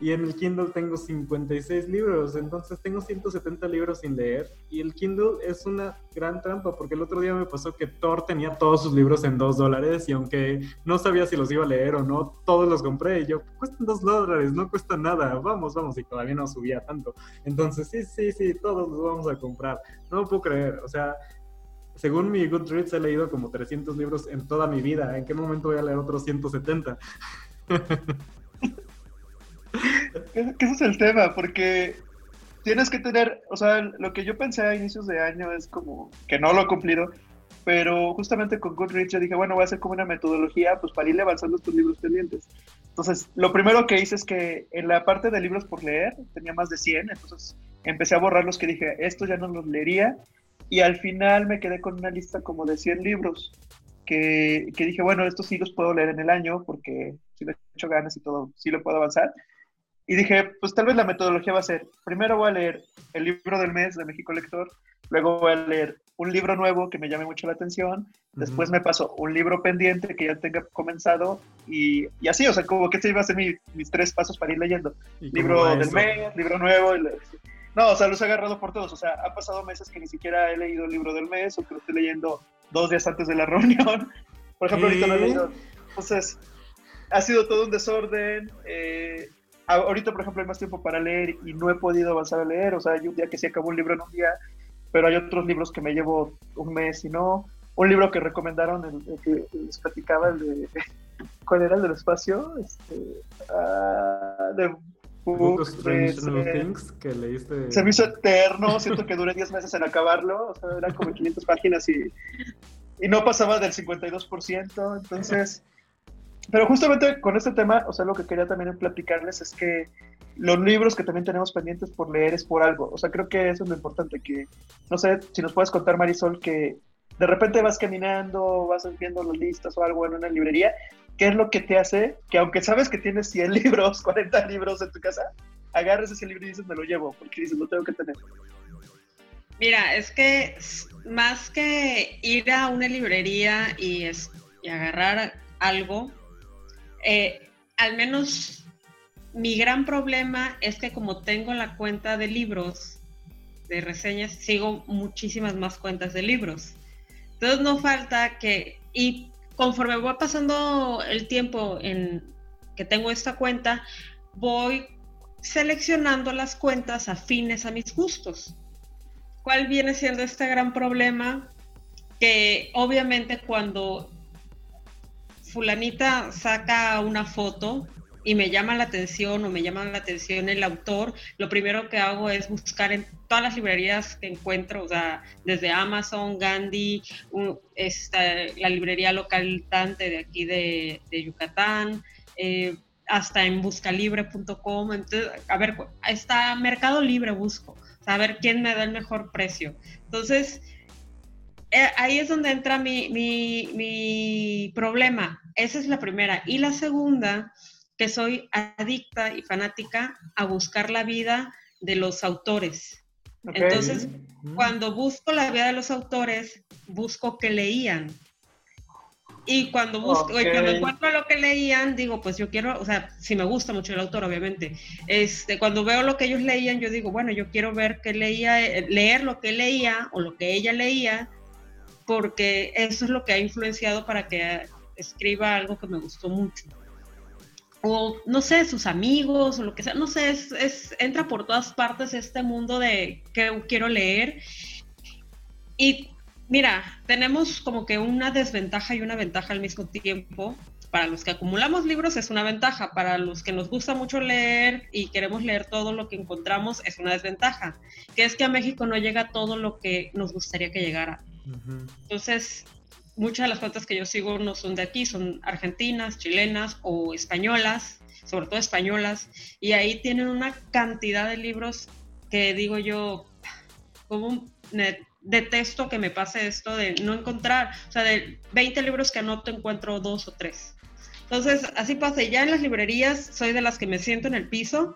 y en el Kindle tengo 56 libros, entonces tengo 170 libros sin leer. Y el Kindle es una gran trampa, porque el otro día me pasó que Thor tenía todos sus libros en 2 dólares y aunque no sabía si los iba a leer o no, todos los compré. Y yo, cuestan 2 dólares, no cuesta nada, vamos, vamos, y todavía no subía tanto. Entonces, sí, sí, sí, todos los vamos a comprar. No lo puedo creer, o sea, según mi Goodreads he leído como 300 libros en toda mi vida. ¿En qué momento voy a leer otros 170? que ese es el tema, porque tienes que tener, o sea, lo que yo pensé a inicios de año es como que no lo he cumplido, pero justamente con Goodreads yo dije, bueno, voy a hacer como una metodología pues para ir avanzando estos libros pendientes. Entonces, lo primero que hice es que en la parte de libros por leer tenía más de 100, entonces empecé a borrar los que dije, esto ya no los leería, y al final me quedé con una lista como de 100 libros que, que dije, bueno, estos sí los puedo leer en el año porque si le he hecho ganas y todo, sí lo puedo avanzar. Y dije, pues tal vez la metodología va a ser, primero voy a leer el libro del mes de México Lector, luego voy a leer un libro nuevo que me llame mucho la atención, después me paso un libro pendiente que ya tenga comenzado y, y así, o sea, como que este iba a ser mis tres pasos para ir leyendo. Libro del mes, libro nuevo. no, o sea, los he agarrado por todos, o sea, han pasado meses que ni siquiera he leído el libro del mes o que lo estoy leyendo dos días antes de la reunión. Por ejemplo, ahorita lo he leído. Entonces, ha sido todo un desorden. Eh, ahorita, por ejemplo, hay más tiempo para leer y no he podido avanzar a leer. O sea, hay un día que sí acabó un libro en un día, pero hay otros libros que me llevo un mes y no. Un libro que recomendaron, el, que les platicaba, el de. ¿Cuál era el del espacio? Este, uh, de Book of Strange New Things que leíste. Se me hizo eterno, siento que duré 10 meses en acabarlo, o sea, eran como 500 páginas y, y no pasaba del 52%, entonces pero justamente con este tema, o sea, lo que quería también platicarles es que los libros que también tenemos pendientes por leer es por algo. O sea, creo que eso es lo importante, que no sé si nos puedes contar, Marisol, que de repente vas caminando, vas viendo las listas o algo en una librería, ¿qué es lo que te hace que aunque sabes que tienes 100 libros, 40 libros en tu casa, agarres ese libro y dices, me lo llevo, porque dices, lo tengo que tener? Mira, es que más que ir a una librería y, y agarrar algo, eh, al menos mi gran problema es que como tengo la cuenta de libros, de reseñas, sigo muchísimas más cuentas de libros. Entonces no falta que, y conforme va pasando el tiempo en que tengo esta cuenta, voy seleccionando las cuentas afines a mis gustos. ¿Cuál viene siendo este gran problema? Que obviamente cuando fulanita saca una foto y me llama la atención o me llama la atención el autor, lo primero que hago es buscar en todas las librerías que encuentro, o sea, desde Amazon, Gandhi, la librería local de aquí de, Yucatán, eh, hasta en buscalibre.com, entonces, a ver, está Mercado Libre busco, a ver quién me da el mejor precio. Entonces, eh, ahí es donde entra mi, mi, mi problema. Esa es la primera. Y la segunda que soy adicta y fanática a buscar la vida de los autores. Entonces, cuando busco la vida de los autores, busco que leían. Y cuando busco, cuando encuentro lo que leían, digo, pues yo quiero, o sea, si me gusta mucho el autor, obviamente. Este, cuando veo lo que ellos leían, yo digo, bueno, yo quiero ver qué leía, leer lo que leía o lo que ella leía, porque eso es lo que ha influenciado para que escriba algo que me gustó mucho o no sé, sus amigos o lo que sea, no sé, es, entra por todas partes este mundo de que quiero leer. Y mira, tenemos como que una desventaja y una ventaja al mismo tiempo. Para los que acumulamos libros es una ventaja, para los que nos gusta mucho leer y queremos leer todo lo que encontramos es una desventaja, que es que a México no llega todo lo que nos gustaría que llegara. Entonces, muchas de las cuentas que yo sigo no son de aquí, son argentinas, chilenas o españolas, sobre todo españolas, y ahí tienen una cantidad de libros que digo yo, como detesto que me pase esto de no encontrar, o sea, de 20 libros que anoto encuentro dos o tres. Entonces, así pasa. Ya en las librerías soy de las que me siento en el piso,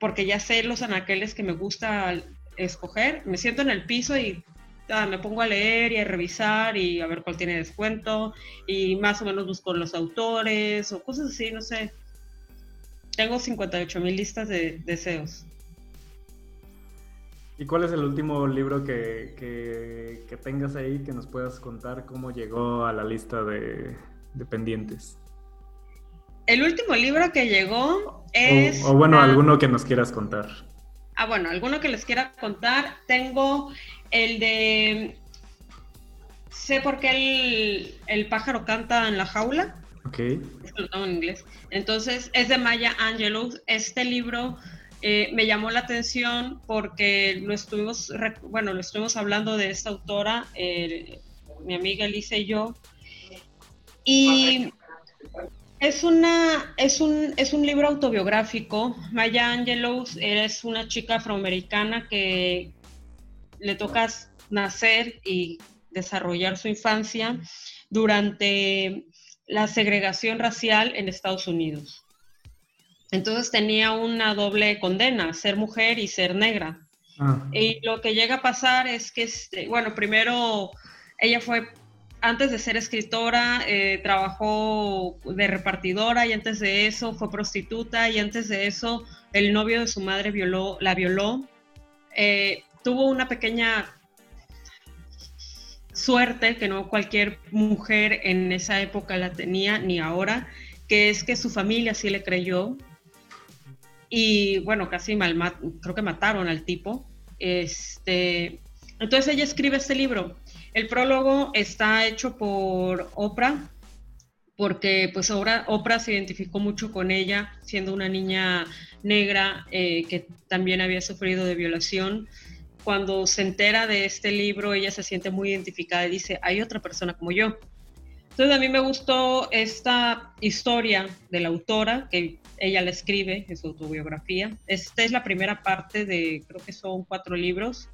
porque ya sé los anaqueles que me gusta escoger. Me siento en el piso y Ah, me pongo a leer y a revisar y a ver cuál tiene descuento y más o menos busco los autores o cosas así, no sé. Tengo 58 mil listas de deseos. ¿Y cuál es el último libro que, que, tengas ahí que nos puedas contar cómo llegó a la lista de, pendientes? El último libro que llegó es... O, bueno, alguno que nos quieras contar. Ah, bueno, alguno que les quiera contar. Tengo el de. Sé por qué el, pájaro canta en la jaula. Ok. lo tengo en inglés. Entonces, es de Maya Angelou. Este libro eh, me llamó la atención porque lo estuvimos, bueno, lo estuvimos hablando de esta autora, mi amiga Elisa y yo. Y es, una, es, un, es un libro autobiográfico. Maya Angelou es una chica afroamericana que le toca nacer y desarrollar su infancia durante la segregación racial en Estados Unidos. Entonces tenía una doble condena, ser mujer y ser negra. Ah. Y lo que llega a pasar es que, este, bueno, primero ella fue, antes de ser escritora, eh, trabajó de repartidora y antes de eso fue prostituta y antes de eso el novio de su madre violó, la violó. Eh, tuvo una pequeña suerte que no cualquier mujer en esa época la tenía ni ahora, que es que su familia sí le creyó y bueno, casi mal, creo que mataron al tipo. Este, entonces ella escribe este libro. El prólogo está hecho por Oprah, porque pues Oprah, se identificó mucho con ella, siendo una niña negra eh, que también había sufrido de violación cuando se entera de este libro, ella se siente muy identificada y dice, hay otra persona como yo. Entonces a mí me gustó esta historia de la autora, que ella la escribe en su autobiografía. Esta es la primera parte de, creo que son cuatro libros,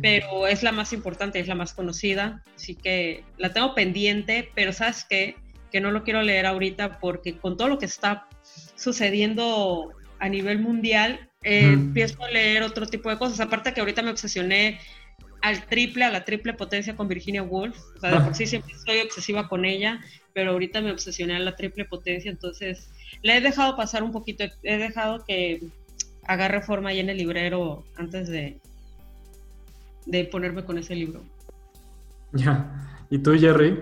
pero es la más importante, es la más conocida, así que la tengo pendiente, pero sabes qué, que no lo quiero leer ahorita porque con todo lo que está sucediendo a nivel mundial, eh, empiezo a leer otro tipo de cosas. Aparte que ahorita me obsesioné al triple, a la triple potencia con Virginia Woolf. O sea, de por sí siempre estoy obsesiva con ella, pero ahorita me obsesioné a la triple potencia, entonces le he dejado pasar un poquito, he dejado que agarre forma ahí en el librero antes de, de ponerme con ese libro. Ya. ¿Y tú, Jerry?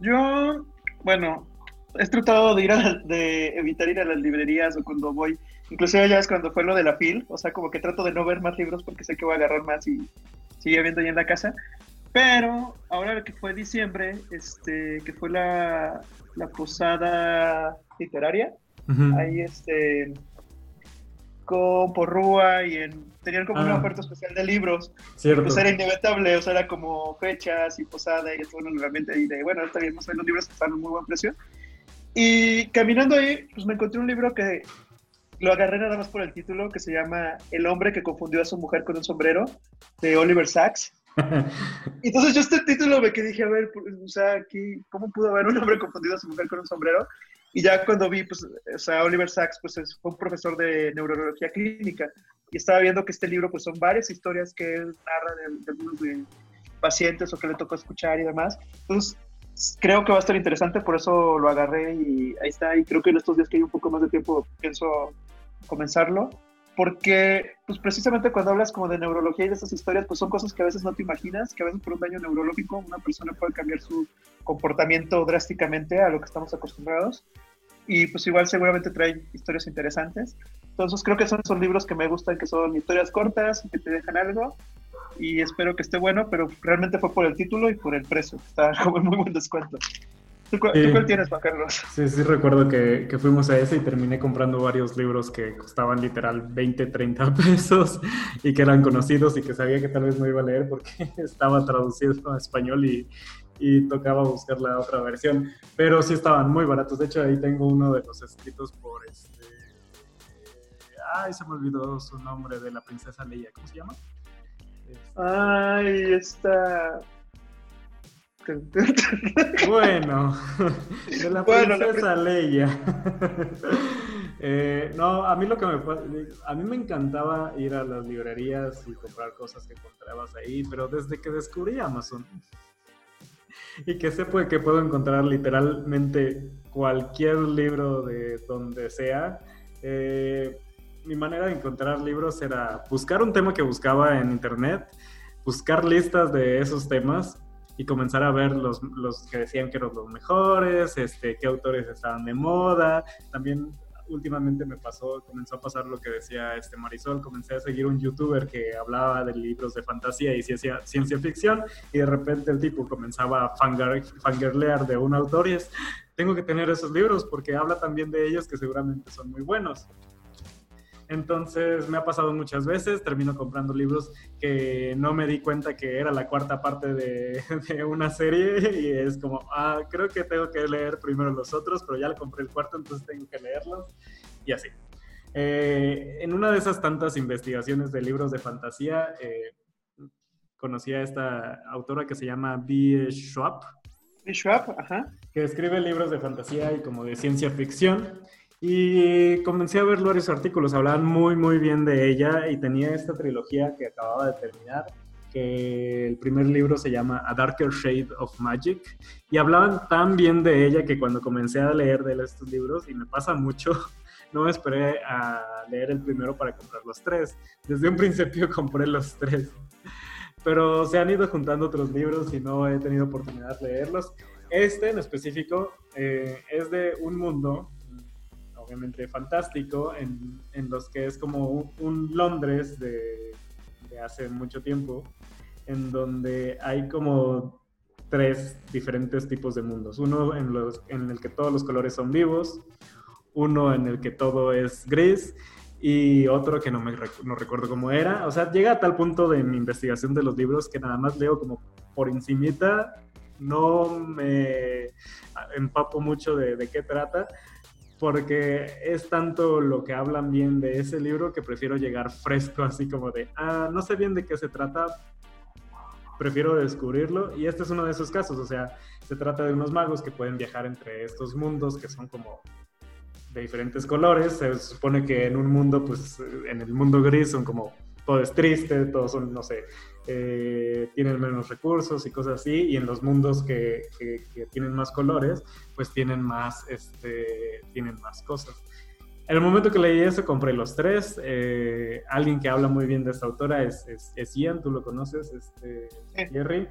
Yo, bueno, he tratado de ir a, de evitar ir a las librerías o cuando voy Inclusive ya es cuando fue lo de la FIL, o sea, como que trato de no ver más libros porque sé que voy a agarrar más y sigue viendo ahí en la casa. Pero ahora que fue diciembre, este, que fue la, la posada literaria, ahí este, con Porrúa y en, tenían como una ah. oferta especial de libros. Cierto. Pues era inevitable, o sea, era como fechas y posada y eso, bueno, realmente, y de, bueno, bien, no sé, los libros están a muy buen precio. Y caminando ahí, pues me encontré un libro que lo agarré nada más por el título, que se llama El hombre que confundió a su mujer con un sombrero, de Oliver Sacks. Entonces yo este título me quedé dije, a ver, o sea, aquí, ¿cómo pudo haber un hombre confundido a su mujer con un sombrero? Y ya cuando vi, pues, o sea, Oliver Sacks, pues fue un profesor de neurología clínica y estaba viendo que este libro, pues son varias historias que él narra de, de, de pacientes o que le tocó escuchar y demás. Entonces, creo que va a estar interesante, por eso lo agarré y ahí está. Y creo que en estos días que hay un poco más de tiempo, pienso comenzarlo porque pues precisamente cuando hablas como de neurología y de esas historias, pues son cosas que a veces no te imaginas, que a veces por un daño neurológico una persona puede cambiar su comportamiento drásticamente a lo que estamos acostumbrados y pues igual seguramente traen historias interesantes. Entonces creo que son esos libros que me gustan, que son historias cortas, que te dejan algo y espero que esté bueno, pero realmente fue por el título y por el precio, está como muy buen descuento. ¿Tú, cuál tienes, Juan Carlos? Sí, sí, recuerdo que, que, fuimos a ese y terminé comprando varios libros que costaban literal 20, 30 pesos y que eran conocidos y que sabía que tal vez no iba a leer porque estaba traducido a español y, y tocaba buscar la otra versión. Pero sí estaban muy baratos. De hecho, ahí tengo uno de los escritos por este. Ay, se me olvidó su nombre de la princesa Leia. ¿Cómo se llama? Ay, está. Bueno, de la princesa Leia. Eh, no, a mí lo que me a mí me encantaba ir a las librerías y comprar cosas que encontrabas ahí, pero desde que descubrí Amazon y que sé que puedo encontrar literalmente cualquier libro de donde sea, eh, mi manera de encontrar libros era buscar un tema que buscaba en internet, buscar listas de esos temas y comenzar a ver los, los que decían que eran los mejores, este, qué autores estaban de moda. También últimamente me pasó, comenzó a pasar lo que decía este Marisol, comencé a seguir un youtuber que hablaba de libros de fantasía y ciencia, ciencia ficción y de repente el tipo comenzaba a fangirlear de un autor y es, tengo que tener esos libros porque habla también de ellos que seguramente son muy buenos. Entonces me ha pasado muchas veces, termino comprando libros que no me di cuenta que era la cuarta parte de, una serie y es como, ah, creo que tengo que leer primero los otros, pero ya le compré el cuarto, entonces tengo que leerlos y así. Eh, en una de esas tantas investigaciones de libros de fantasía, eh, conocí a esta autora que se llama B. Schwab. B. Schwab, ajá. Que escribe libros de fantasía y como de ciencia ficción. Y comencé a ver varios artículos, hablaban muy, muy bien de ella y tenía esta trilogía que acababa de terminar, que el primer libro se llama A Darker Shade of Magic, y hablaban tan bien de ella que cuando comencé a leer de estos libros, y me pasa mucho, no me esperé a leer el primero para comprar los tres. Desde un principio compré los tres. Pero se han ido juntando otros libros y no he tenido oportunidad de leerlos. Este en específico eh, es de un mundo obviamente fantástico, en, en los que es como un, Londres de, hace mucho tiempo, en donde hay como tres diferentes tipos de mundos. Uno en, los, en el que todos los colores son vivos, uno en el que todo es gris y otro que no me no recuerdo cómo era. O sea, llega a tal punto de mi investigación de los libros que nada más leo como por encimita, no me empapo mucho de, de qué trata, porque es tanto lo que hablan bien de ese libro que prefiero llegar fresco, así como de, ah, no sé bien de qué se trata, prefiero descubrirlo. Y este es uno de esos casos, o sea, se trata de unos magos que pueden viajar entre estos mundos que son como de diferentes colores. Se supone que en un mundo, pues en el mundo gris son como todo es triste, todos son, no sé, eh, tienen menos recursos y cosas así, y en los mundos que, tienen más colores, pues tienen más, este, tienen más cosas. En el momento que leí eso, compré los tres. Eh, alguien que habla muy bien de esta autora es, es, Ian, tú lo conoces, este, Jerry.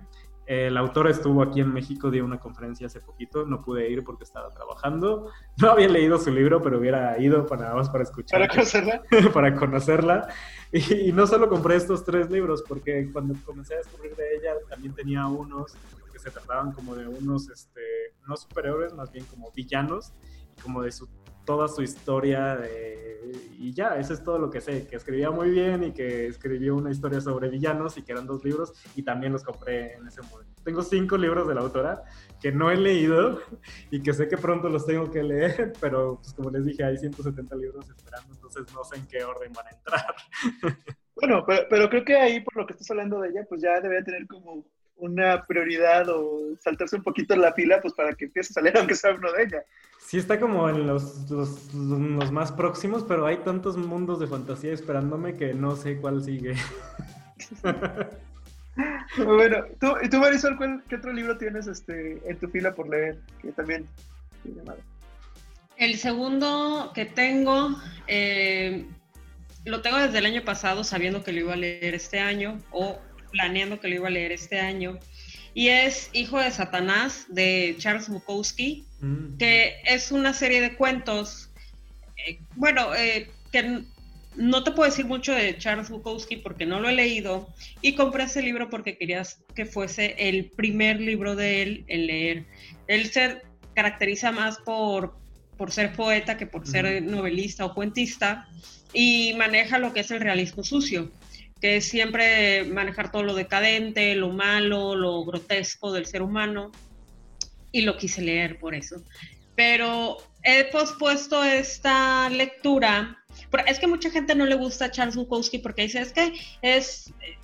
El autor estuvo aquí en México, dio una conferencia hace poquito, no pude ir porque estaba trabajando. No había leído su libro, pero hubiera ido para nada más para escuchar. Para conocerla. para conocerla. Y, no solo compré estos tres libros, porque cuando comencé a descubrir de ella, también tenía unos que se trataban como de unos, este, no superhéroes, más bien como villanos, como de su toda su historia y ya, eso es todo lo que sé, que escribía muy bien y que escribió una historia sobre villanos y que eran dos libros y también los compré en ese momento. Tengo cinco libros de la autora que no he leído y que sé que pronto los tengo que leer, pero pues como les dije, hay 170 libros esperando, entonces no sé en qué orden van a entrar. Bueno, pero, pero creo que ahí por lo que estás hablando de ella, pues ya debería tener como una prioridad o saltarse un poquito en la fila, pues para que empiece a salir aunque sea uno de ella. Sí, está como en los, los, más próximos, pero hay tantos mundos de fantasía esperándome que no sé cuál sigue. bueno, ¿tú, ¿y tú Marisol, qué otro libro tienes este, en tu fila por leer? Que también El segundo que tengo, eh, lo tengo desde el año pasado, sabiendo que lo iba a leer este año, o planeando que lo iba a leer este año, y es Hijo de Satanás de Charles Bukowski, mm. que es una serie de cuentos, eh, bueno, eh, que no te puedo decir mucho de Charles Bukowski porque no lo he leído, y compré ese libro porque querías que fuese el primer libro de él en leer. Él se caracteriza más por, por ser poeta que por ser novelista o cuentista, y maneja lo que es el realismo sucio que es siempre manejar todo lo decadente, lo malo, lo grotesco del ser humano, y lo quise leer por eso. Pero he pospuesto esta lectura, es que mucha gente no le gusta a Charles Bukowski porque dice, es que es eh,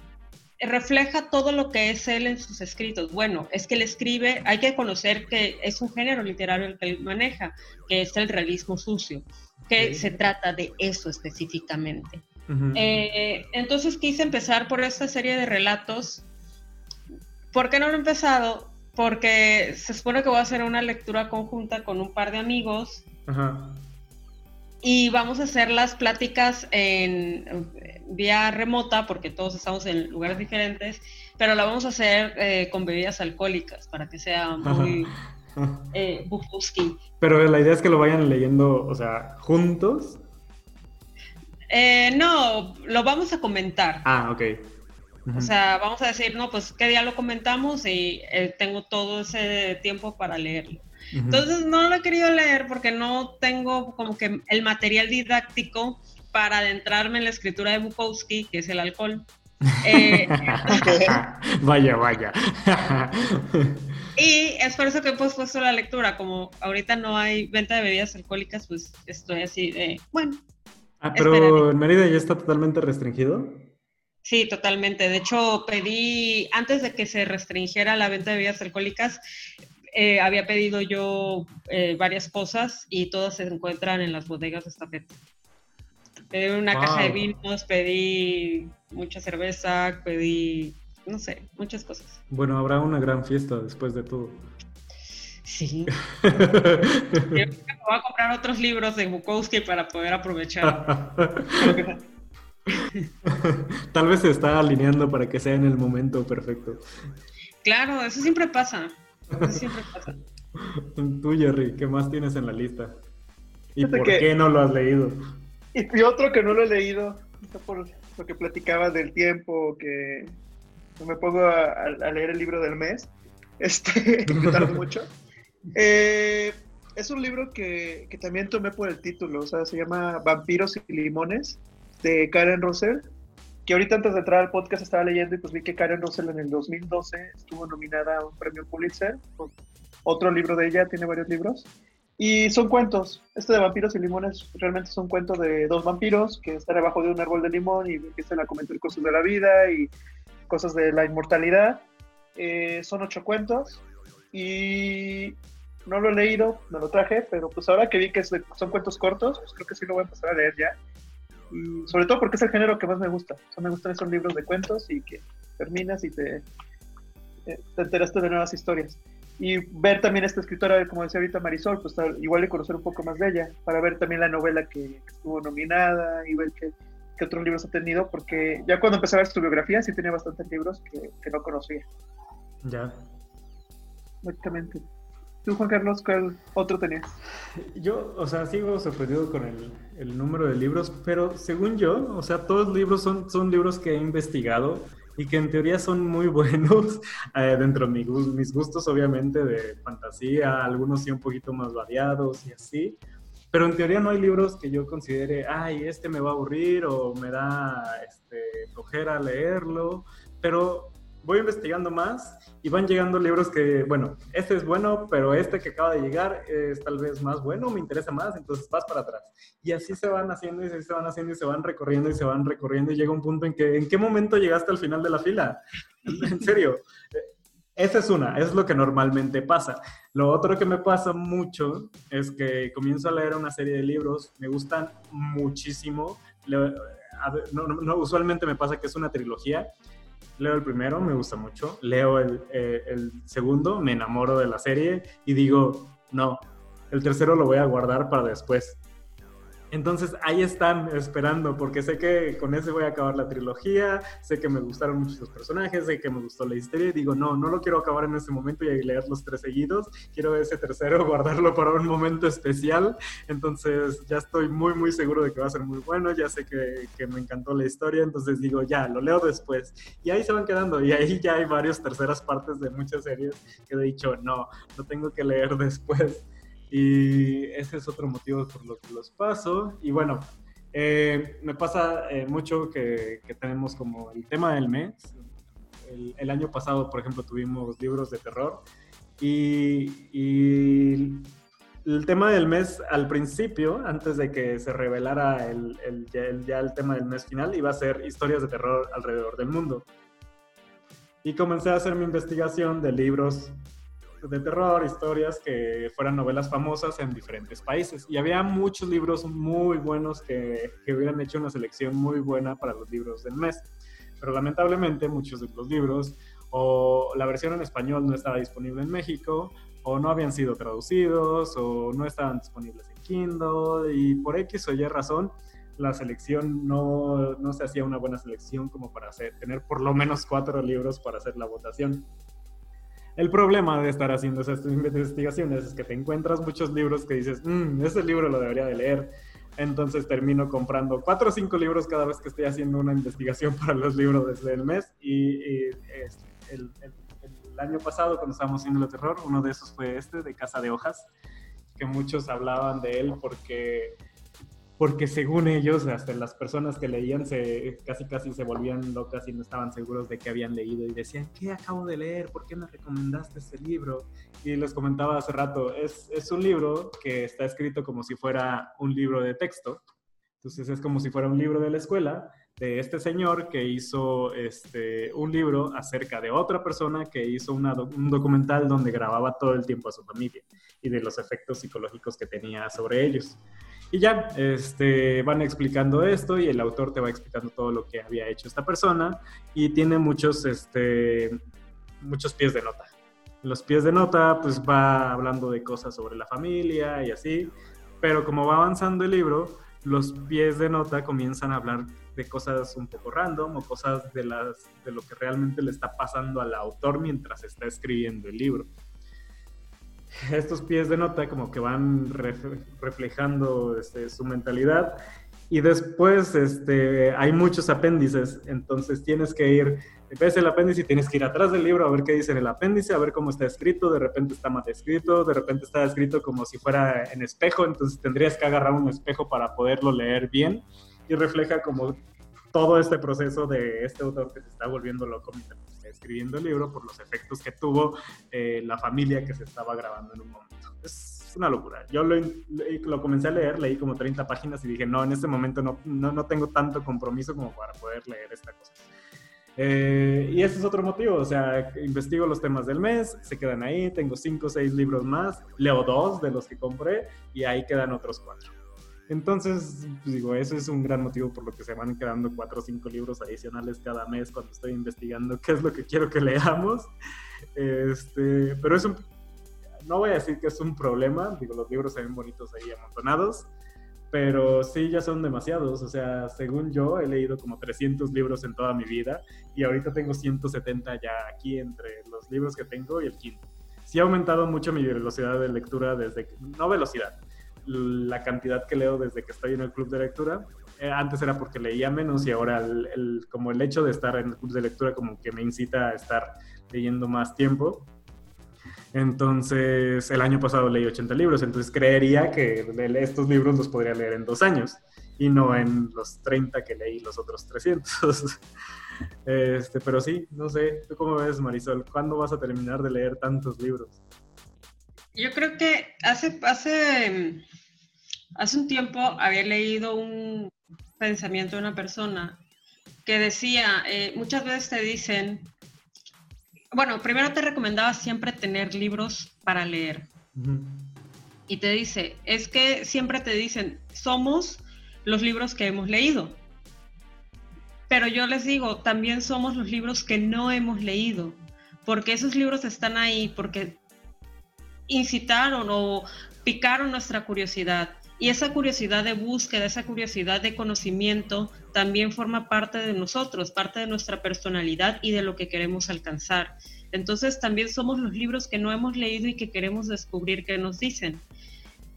refleja todo lo que es él en sus escritos. Bueno, es que él escribe, hay que conocer que es un género literario el que él maneja, que es el realismo sucio, que se trata de eso específicamente. Eh, entonces quise empezar por esta serie de relatos. ¿Por qué no lo he empezado? Porque se supone que voy a hacer una lectura conjunta con un par de amigos. Y vamos a hacer las pláticas en vía remota, porque todos estamos en lugares diferentes, pero la vamos a hacer eh, con bebidas alcohólicas para que sea muy eh, Pero la idea es que lo vayan leyendo, o sea, juntos eh, no, lo vamos a comentar. Ah, ok. O sea, vamos a decir, no, pues qué día lo comentamos y eh, tengo todo ese tiempo para leerlo. Entonces no lo he querido leer porque no tengo como que el material didáctico para adentrarme en la escritura de Bukowski, que es el alcohol. Eh, vaya, vaya. y es por eso que he pospuesto la lectura. Como ahorita no hay venta de bebidas alcohólicas, pues estoy así de, bueno, Ah, pero en Mérida ya está totalmente restringido. Sí, totalmente. De hecho, pedí, antes de que se restringiera la venta de bebidas alcohólicas, eh, había pedido yo eh, varias cosas y todas se encuentran en las bodegas de estafeta. Pedí una caja de vinos, pedí mucha cerveza, pedí, no sé, muchas cosas. Bueno, habrá una gran fiesta después de todo. Sí. Yo voy a comprar otros libros de Bukowski para poder aprovechar. Tal vez se está alineando para que sea en el momento perfecto. Claro, eso siempre pasa. Eso siempre pasa. Tú, Jerry, ¿qué más tienes en la lista? ¿Y por qué no lo has leído? Y, otro que no lo he leído, por lo que platicaba del tiempo, que me pongo a, leer el libro del mes, este, me tardo mucho. Eh, es un libro que, también tomé por el título, o sea, se llama Vampiros y Limones, de Karen Russell, que ahorita antes de entrar al podcast estaba leyendo y pues vi que Karen Russell en el 2012 estuvo nominada a un premio Pulitzer, otro libro de ella, tiene varios libros, y son cuentos, este de Vampiros y Limones realmente es un cuento de dos vampiros que están debajo de un árbol de limón y empiezan a comentar cosas de la vida y cosas de la inmortalidad. Eh, son ocho cuentos y no lo he leído, no lo traje, pero pues ahora que vi que son cuentos cortos, pues creo que sí lo voy a empezar a leer ya. Y sobre todo porque es el género que más me gusta. O me gustan esos libros de cuentos y que terminas y te, eh, te enteraste de nuevas historias. Y ver también esta escritora, como decía ahorita Marisol, pues igual de conocer un poco más de ella, para ver también la novela que, estuvo nominada y ver qué, qué, otros libros ha tenido, porque ya cuando empecé a ver su biografía sí tenía bastantes libros que, que no conocía. Ya. Exactamente. ¿Tú, Juan Carlos, cuál otro tenías? Yo, o sea, sigo sorprendido con el, el, número de libros, pero según yo, o sea, todos los libros son, son libros que he investigado y que en teoría son muy buenos eh, dentro de mi, mis gustos, obviamente, de fantasía, algunos sí un poquito más variados y así. Pero en teoría no hay libros que yo considere, ay, este me va a aburrir o me da este, flojera leerlo. Pero voy investigando más y van llegando libros que, bueno, este es bueno, pero este que acaba de llegar es tal vez más bueno, me interesa más, entonces vas para atrás. Y así se van haciendo y se van haciendo y se van recorriendo y se van recorriendo y llega un punto en que, ¿en qué momento llegaste al final de la fila? en serio. Esa es una, es lo que normalmente pasa. Lo otro que me pasa mucho es que comienzo a leer una serie de libros, me gustan muchísimo. no, usualmente me pasa que es una trilogía leo el primero, me gusta mucho, leo eh, el, segundo, me enamoro de la serie y digo, no, el tercero lo voy a guardar para después. Entonces ahí están esperando, porque sé que con ese voy a acabar la trilogía, sé que me gustaron muchos los personajes, sé que me gustó la historia, y digo, no, no lo quiero acabar en ese momento y leer los tres seguidos, quiero ese tercero guardarlo para un momento especial, entonces ya estoy muy, muy seguro de que va a ser muy bueno, ya sé que, que me encantó la historia, entonces digo, ya, lo leo después, y ahí se van quedando, y ahí ya hay varias terceras partes de muchas series que he dicho, no, lo tengo que leer después. Y ese es otro motivo por lo que los paso. Y bueno, eh, me pasa eh, mucho que, tenemos como el tema del mes. El, año pasado, por ejemplo, tuvimos libros de terror. Y, el tema del mes al principio, antes de que se revelara el, ya el tema del mes final, iba a ser historias de terror alrededor del mundo. Y comencé a hacer mi investigación de libros de terror, historias que fueran novelas famosas en diferentes países. Y había muchos libros muy buenos que, que hubieran hecho una selección muy buena para los libros del mes. Pero lamentablemente muchos de los libros o la versión en español no estaba disponible en México, o no habían sido traducidos, o no estaban disponibles en Kindle, y por X o Y razón, la selección no, no se hacía una buena selección como para hacer, tener por lo menos cuatro libros para hacer la votación. El problema de estar haciendo esas investigaciones es que te encuentras muchos libros que dices, mmm, ese libro lo debería de leer. Entonces termino comprando cuatro o cinco libros cada vez que estoy haciendo una investigación para los libros del mes. Y, el, año pasado, cuando estábamos haciendo el terror, uno de esos fue este, de Casa de Hojas, que muchos hablaban de él porque porque según ellos, hasta las personas que leían se, casi casi se volvían locas y no estaban seguros de qué habían leído y decían, ¿qué acabo de leer? ¿Por qué me recomendaste este libro? Y les comentaba hace rato, es, es un libro que está escrito como si fuera un libro de texto, entonces es como si fuera un libro de la escuela de este señor que hizo este, un libro acerca de otra persona que hizo un documental donde grababa todo el tiempo a su familia y de los efectos psicológicos que tenía sobre ellos. Y ya, este, van explicando esto y el autor te va explicando todo lo que había hecho esta persona y tiene muchos, este, muchos pies de nota. Los pies de nota, pues va hablando de cosas sobre la familia y así, pero como va avanzando el libro, los pies de nota comienzan a hablar de cosas un poco random o cosas de, las, de lo que realmente le está pasando al autor mientras está escribiendo el libro estos pies de nota como que van reflejando este, su mentalidad. Y después este, hay muchos apéndices, entonces tienes que ir, ves el apéndice tienes que ir atrás del libro a ver qué dice en el apéndice, a ver cómo está escrito, de repente está mal escrito, de repente está escrito como si fuera en espejo, entonces tendrías que agarrar un espejo para poderlo leer bien y refleja como todo este proceso de este autor que se está volviendo loco mientras escribiendo el libro por los efectos que tuvo eh, la familia que se estaba grabando en un momento. Es una locura. Yo lo, lo, comencé a leer, leí como 30 páginas y dije, no, en este momento no, no, no tengo tanto compromiso como para poder leer esta cosa. Eh, y ese es otro motivo, o sea, investigo los temas del mes, se quedan ahí, tengo 5 o 6 libros más, leo dos de los que compré y ahí quedan otros cuatro. Entonces, pues, digo, eso es un gran motivo por lo que se van quedando cuatro o cinco libros adicionales cada mes cuando estoy investigando qué es lo que quiero que leamos. Este, pero es un, no voy a decir que es un problema, digo, los libros se ven bonitos ahí amontonados, pero sí, ya son demasiados. O sea, según yo, he leído como 300 libros en toda mi vida y ahorita tengo 170 ya aquí entre los libros que tengo y el quinto. Sí ha aumentado mucho mi velocidad de lectura desde, no velocidad, la cantidad que leo desde que estoy en el club de lectura. Eh, antes era porque leía menos y ahora como el hecho de estar en el club de lectura como que me incita a estar leyendo más tiempo. Entonces, el año pasado leí 80 libros, entonces creería que estos libros los podría leer en dos años y no en los 30 que leí los otros 300. Este, pero sí, no sé, ¿tú cómo ves, Marisol? ¿Cuándo vas a terminar de leer tantos libros? Yo creo que hace, hace, hace un tiempo había leído un pensamiento de una persona que decía, eh, muchas veces te dicen, bueno, primero te recomendaba siempre tener libros para leer. Y te dice, es que siempre te dicen, somos los libros que hemos leído. Pero yo les digo, también somos los libros que no hemos leído, porque esos libros están ahí, porque incitaron o picaron nuestra curiosidad. Y esa curiosidad de búsqueda, esa curiosidad de conocimiento también forma parte de nosotros, parte de nuestra personalidad y de lo que queremos alcanzar. Entonces también somos los libros que no hemos leído y que queremos descubrir qué nos dicen.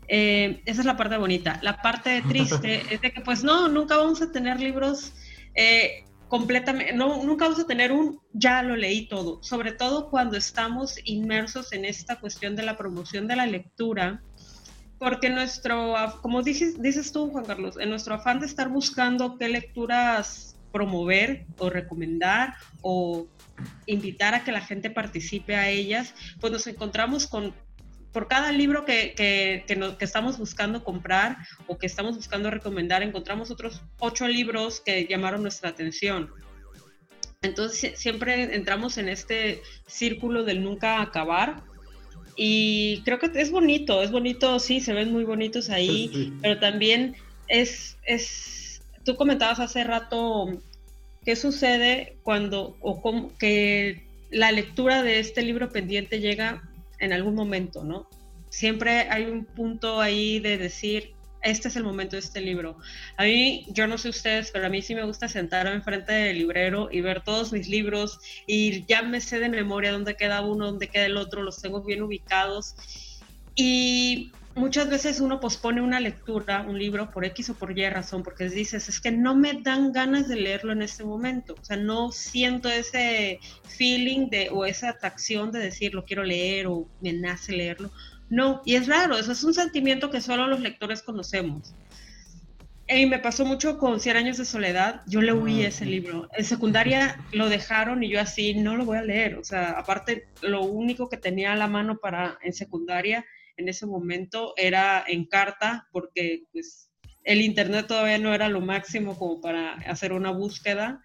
Eh, esa es la parte bonita. La parte triste es de que pues no, nunca vamos a tener libros eh, completamente, no, nunca vamos a tener un ya lo leí todo, sobre todo cuando estamos inmersos en esta cuestión de la promoción de la lectura, porque nuestro, como dices, dices tú, Juan Carlos, en nuestro afán de estar buscando qué lecturas promover o recomendar o invitar a que la gente participe a ellas, pues nos encontramos con por cada libro que, que, que, estamos buscando comprar o que estamos buscando recomendar, encontramos otros ocho libros que llamaron nuestra atención. Entonces siempre entramos en este círculo del nunca acabar. Y creo que es bonito, es bonito, sí, se ven muy bonitos ahí, pero también es, es, tú comentabas hace rato qué sucede cuando, o cómo, que la lectura de este libro pendiente llega en algún momento, ¿no? Siempre hay un punto ahí de decir, este es el momento de este libro. A mí, yo no sé ustedes, pero a mí sí me gusta sentarme enfrente del librero y ver todos mis libros y ya me sé de memoria dónde queda uno, dónde queda el otro, los tengo bien ubicados. Y muchas veces uno pospone una lectura, un libro, por X o por Y razón, porque dices, es que no me dan ganas de leerlo en este momento. O sea, no siento ese feeling de, o esa atracción de decir, lo quiero leer o me nace leerlo. No, y es raro, eso es un sentimiento que solo los lectores conocemos. Y me pasó mucho con Cien años de soledad, yo le huí ese libro. En secundaria lo dejaron y yo así, no lo voy a leer. O sea, aparte, lo único que tenía a la mano para en secundaria en ese momento era en carta, porque pues el internet todavía no era lo máximo como para hacer una búsqueda.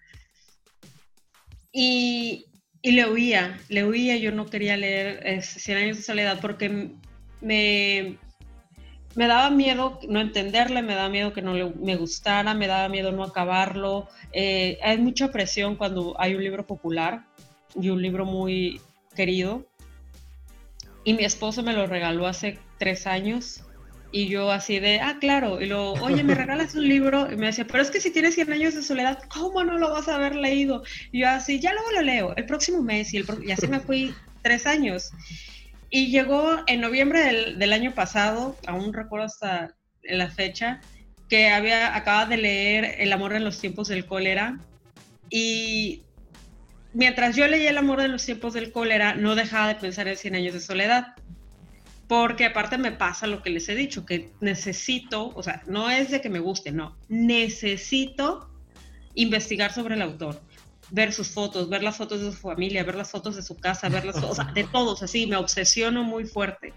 Y, y le huía, le huía, yo no quería leer Cien años de soledad porque me, me daba miedo no entenderle, me daba miedo que no le, me gustara, me daba miedo no acabarlo. Eh, hay mucha presión cuando hay un libro popular y un libro muy querido. Y mi esposo me lo regaló hace tres años. Y yo así de, ah, claro. Y luego, oye, ¿me regalas un libro? Y me decía, pero es que si tienes 100 años de soledad, ¿cómo no lo vas a haber leído? Y yo así, ya luego lo leo, el próximo mes. Y, el y así me fui tres años. Y llegó en noviembre del, del, año pasado, aún recuerdo hasta la fecha, que había acabado de leer El amor en los tiempos del cólera. Y mientras yo leía El amor en los tiempos del cólera, no dejaba de pensar en 100 años de soledad. Porque aparte me pasa lo que les he dicho, que necesito, o sea, no es de que me guste, no, necesito investigar sobre el autor ver sus fotos, ver las fotos de su familia, ver las fotos de su casa, ver las fotos, de todos, así, me obsesiono muy fuerte.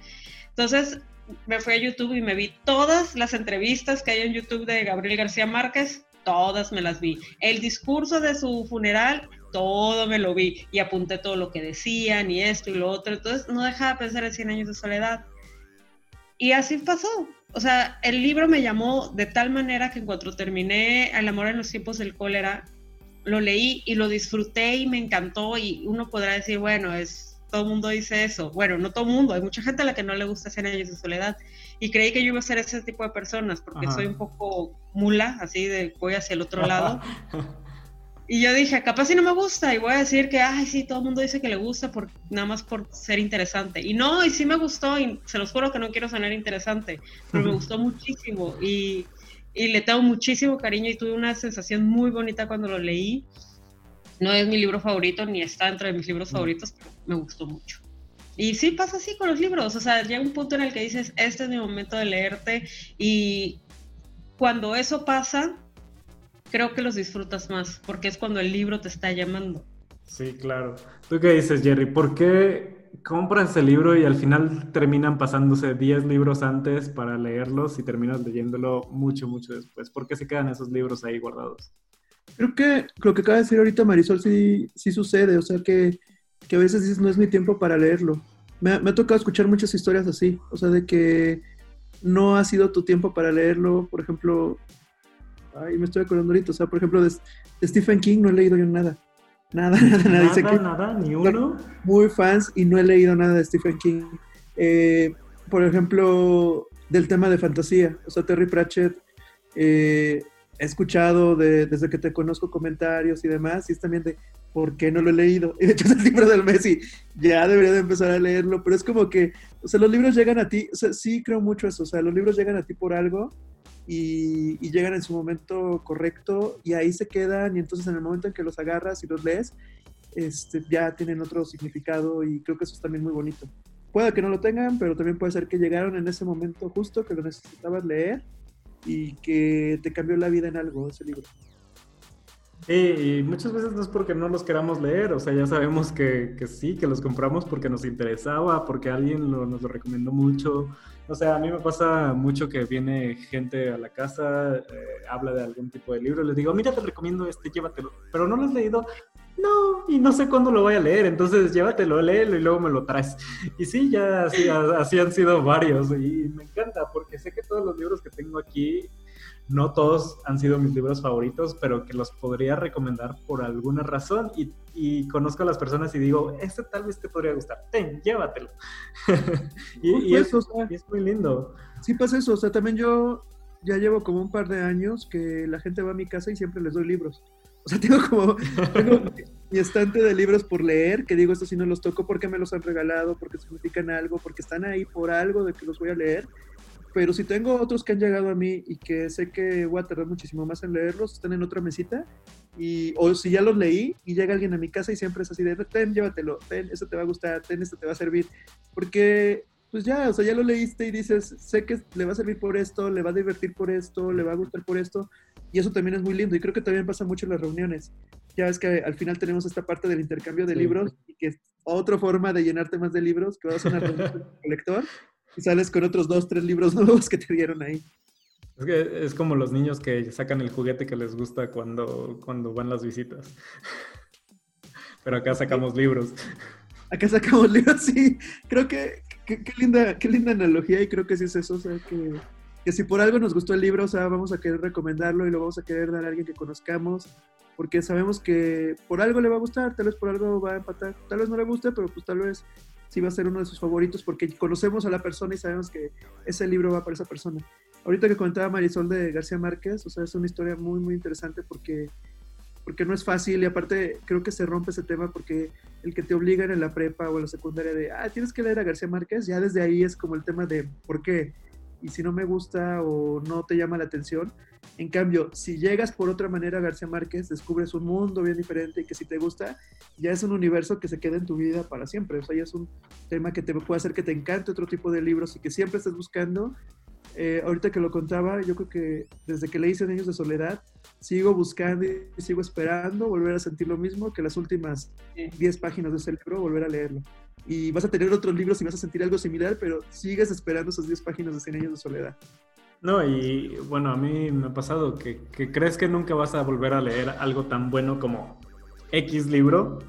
Entonces me fui a YouTube y me vi todas las entrevistas que hay en YouTube de Gabriel García Márquez, todas me las vi. El discurso de su funeral, todo me lo vi y apunté todo lo que decían y esto y lo otro. Entonces no dejaba de pensar en 100 años de soledad. Y así pasó. O sea, el libro me llamó de tal manera que en cuanto terminé El amor en los tiempos del cólera, lo leí y lo disfruté y me encantó y uno podrá decir, bueno, es todo el mundo dice eso. Bueno, no todo el mundo, hay mucha gente a la que no le gusta Cien años de soledad. Y creí que yo iba a ser ese tipo de personas, porque soy un poco mula, así de voy hacia el otro lado. y yo dije, capaz si no me gusta, y voy a decir que, ay, sí, todo el mundo dice que le gusta por, nada más por ser interesante. Y no, y sí me gustó, y se los juro que no quiero sonar interesante, pero me gustó muchísimo. Y, y le tengo muchísimo cariño y tuve una sensación muy bonita cuando lo leí. No es mi libro favorito, ni está entre mis libros favoritos, pero me gustó mucho. Y sí pasa así con los libros, o sea, llega un punto en el que dices, este es mi momento de leerte y cuando eso pasa, creo que los disfrutas más, porque es cuando el libro te está llamando. Sí, claro. ¿Tú qué dices, Jerry? ¿Por qué compras el libro y al final terminan pasándose 10 libros antes para leerlos y terminas leyéndolo mucho, mucho después? ¿Por qué se quedan esos libros ahí guardados? Creo que lo que acaba de decir ahorita Marisol sí, sí sucede, o sea que que a veces dices no es mi tiempo para leerlo. Me, ha tocado escuchar muchas historias así, o sea, de que no ha sido tu tiempo para leerlo, por ejemplo, ay, me estoy acordando ahorita, o sea, por ejemplo, de, Stephen King no he leído yo nada. Nada, nada, nada. Que nada, ni uno. Muy fans y no he leído nada de Stephen King. Eh, por ejemplo, del tema de fantasía, o sea, Terry Pratchett, eh, he escuchado desde que te conozco comentarios y demás, y es también de, ¿por qué no lo he leído? Y de hecho es el libro del mes y ya debería de empezar a leerlo, pero es como que, o sea, los libros llegan a ti, o sea, sí creo mucho eso, o sea, los libros llegan a ti por algo y, llegan en su momento correcto y ahí se quedan y entonces en el momento en que los agarras y los lees, este, ya tienen otro significado y creo que eso es también muy bonito. Puede que no lo tengan, pero también puede ser que llegaron en ese momento justo que lo necesitabas leer y que te cambió la vida en algo ese libro. Sí, y muchas veces no es porque no los queramos leer, o sea, ya sabemos que, que sí, que los compramos porque nos interesaba, porque alguien nos lo recomendó mucho. O sea, a mí me pasa mucho que viene gente a la casa, eh, habla de algún tipo de libro, les digo, mira, te recomiendo este, llévatelo, pero no lo has leído, no, y no sé cuándo lo voy a leer, entonces llévatelo, léelo y luego me lo traes. Y sí, ya así, así han sido varios, y me encanta, porque sé que todos los libros que tengo aquí no todos han sido mis libros favoritos, pero que los podría recomendar por alguna razón y, conozco a las personas y digo, este tal vez te podría gustar, ten, llévatelo. y, eso, es muy lindo. Sí pasa eso, o sea, también yo ya llevo como un par de años que la gente va a mi casa y siempre les doy libros. O sea, tengo como mi estante de libros por leer, que digo, estos sí no los toco porque me los han regalado, porque significan algo, porque están ahí por algo de que los voy a leer pero si tengo otros que han llegado a mí y que sé que voy a tardar muchísimo más en leerlos, están en otra mesita, y, o si ya los leí y llega alguien a mi casa y siempre es así de, ten, llévatelo, ten, eso te va a gustar, ten, esto te va a servir, porque pues ya, o sea, ya lo leíste y dices, sé que le va a servir por esto, le va a divertir por esto, le va a gustar por esto, y eso también es muy lindo, y creo que también pasa mucho en las reuniones. Ya ves que al final tenemos esta parte del intercambio de libros, y que es otra forma de llenarte más de libros, que vas a una reunión con el lector, y sales con otros dos, tres libros nuevos que te dieron ahí. Es, que es como los niños que sacan el juguete que les gusta cuando, cuando van las visitas. Pero acá sacamos libros. Acá sacamos libros, sí. Creo que qué linda, qué linda analogía y creo que sí es eso. O sea, que, que si por algo nos gustó el libro, o sea, vamos a querer recomendarlo y lo vamos a querer dar a alguien que conozcamos porque sabemos que por algo le va a gustar, tal vez por algo va a empatar, tal vez no le guste, pero pues tal vez va a ser uno de sus favoritos porque conocemos a la persona y sabemos que ese libro va para esa persona. Ahorita que comentaba Marisol de García Márquez, o sea, es una historia muy, muy interesante porque, porque no es fácil y aparte creo que se rompe ese tema porque el que te obligan en la prepa o en la secundaria de, ah, tienes que leer a García Márquez, ya desde ahí es como el tema de por qué y si no me gusta o no te llama la atención. En cambio, si llegas por otra manera a García Márquez, descubres un mundo bien diferente y que si te gusta, ya es un universo que se queda en tu vida para siempre. O sea, ya es un tema que te puede hacer que te encante otro tipo de libros y que siempre estés buscando. Eh, ahorita que lo contaba, yo creo que desde que leí Cien años de soledad, sigo buscando y sigo esperando volver a sentir lo mismo que las últimas 10 páginas de ese libro, volver a leerlo y vas a tener otros libros y vas a sentir algo similar, pero sigues esperando esas 10 páginas de 100 años de soledad. No, y bueno, a mí me ha pasado que, que, crees que nunca vas a volver a leer algo tan bueno como X libro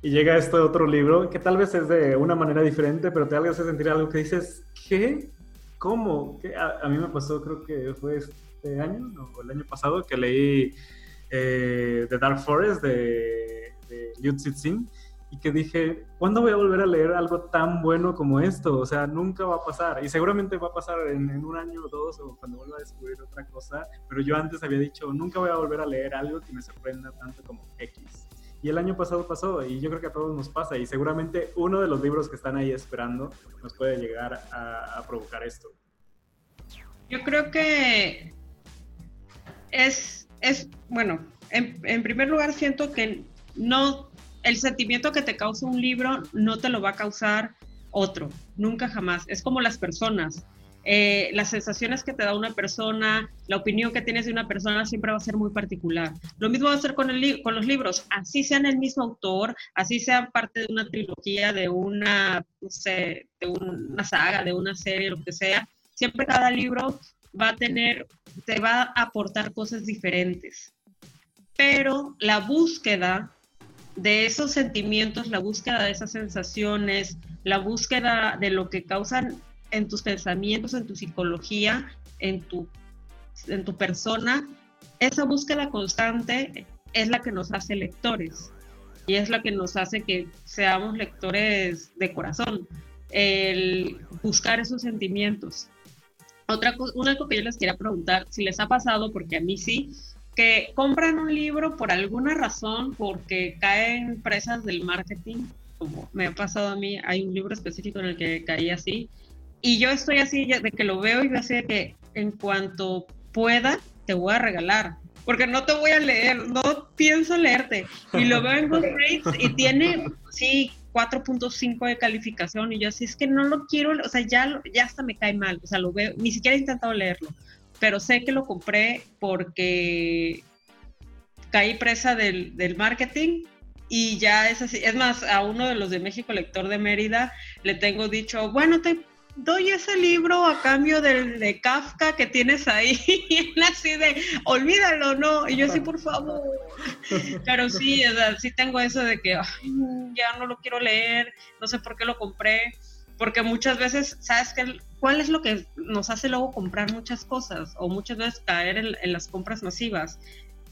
y llega este otro libro que tal vez es de una manera diferente, pero te hace sentir algo que dices, ¿qué? ¿Cómo? ¿Qué? A, mí me pasó, creo que fue este año o el año pasado que leí eh, The Dark Forest de, de Liu Cixin y que dije, ¿cuándo voy a volver a leer algo tan bueno como esto? O sea, nunca va a pasar y seguramente va a pasar en, en un año o dos o cuando vuelva a descubrir otra cosa, pero yo antes había dicho, nunca voy a volver a leer algo que me sorprenda tanto como X. Y el año pasado pasó y yo creo que a todos nos pasa y seguramente uno de los libros que están ahí esperando nos puede llegar a, provocar esto. Yo creo que es, es bueno, en, en, primer lugar siento que no, el sentimiento que te causa un libro no te lo va a causar otro, nunca jamás. Es como las personas. Eh, las sensaciones que te da una persona, la opinión que tienes de una persona siempre va a ser muy particular. Lo mismo va a ser con, el con los libros, así sean el mismo autor, así sean parte de una trilogía, de una, de una saga, de una serie, lo que sea, siempre cada libro va a tener, te va a aportar cosas diferentes. Pero la búsqueda de esos sentimientos, la búsqueda de esas sensaciones, la búsqueda de lo que causan en tus pensamientos, en tu psicología, en tu, en tu persona, esa búsqueda constante es la que nos hace lectores y es la que nos hace que seamos lectores de corazón, el buscar esos sentimientos. Otra cosa, una cosa que yo les quería preguntar, si les ha pasado, porque a mí sí, que compran un libro por alguna razón, porque caen presas del marketing, como me ha pasado a mí, hay un libro específico en el que caí así, y yo estoy así, de que lo veo y yo así de que en cuanto pueda, te voy a regalar. Porque no te voy a leer, no pienso leerte. Y lo veo en Goodreads y tiene, sí, 4.5 de calificación. Y yo así, es que no lo quiero, o sea, ya, ya hasta me cae mal. O sea, lo veo, ni siquiera he intentado leerlo. Pero sé que lo compré porque caí presa del, del marketing y ya es así. Es más, a uno de los de México, lector de Mérida, le tengo dicho, bueno, te doy ese libro a cambio del de Kafka que tienes ahí. Y él así de, olvídalo, ¿no? Y yo sí, por favor. Pero sí, sí tengo eso de que ya no lo quiero leer, no sé por qué lo compré. Porque muchas veces, ¿sabes qué? ¿Cuál es lo que nos hace luego comprar muchas cosas? O muchas veces caer en, las compras masivas.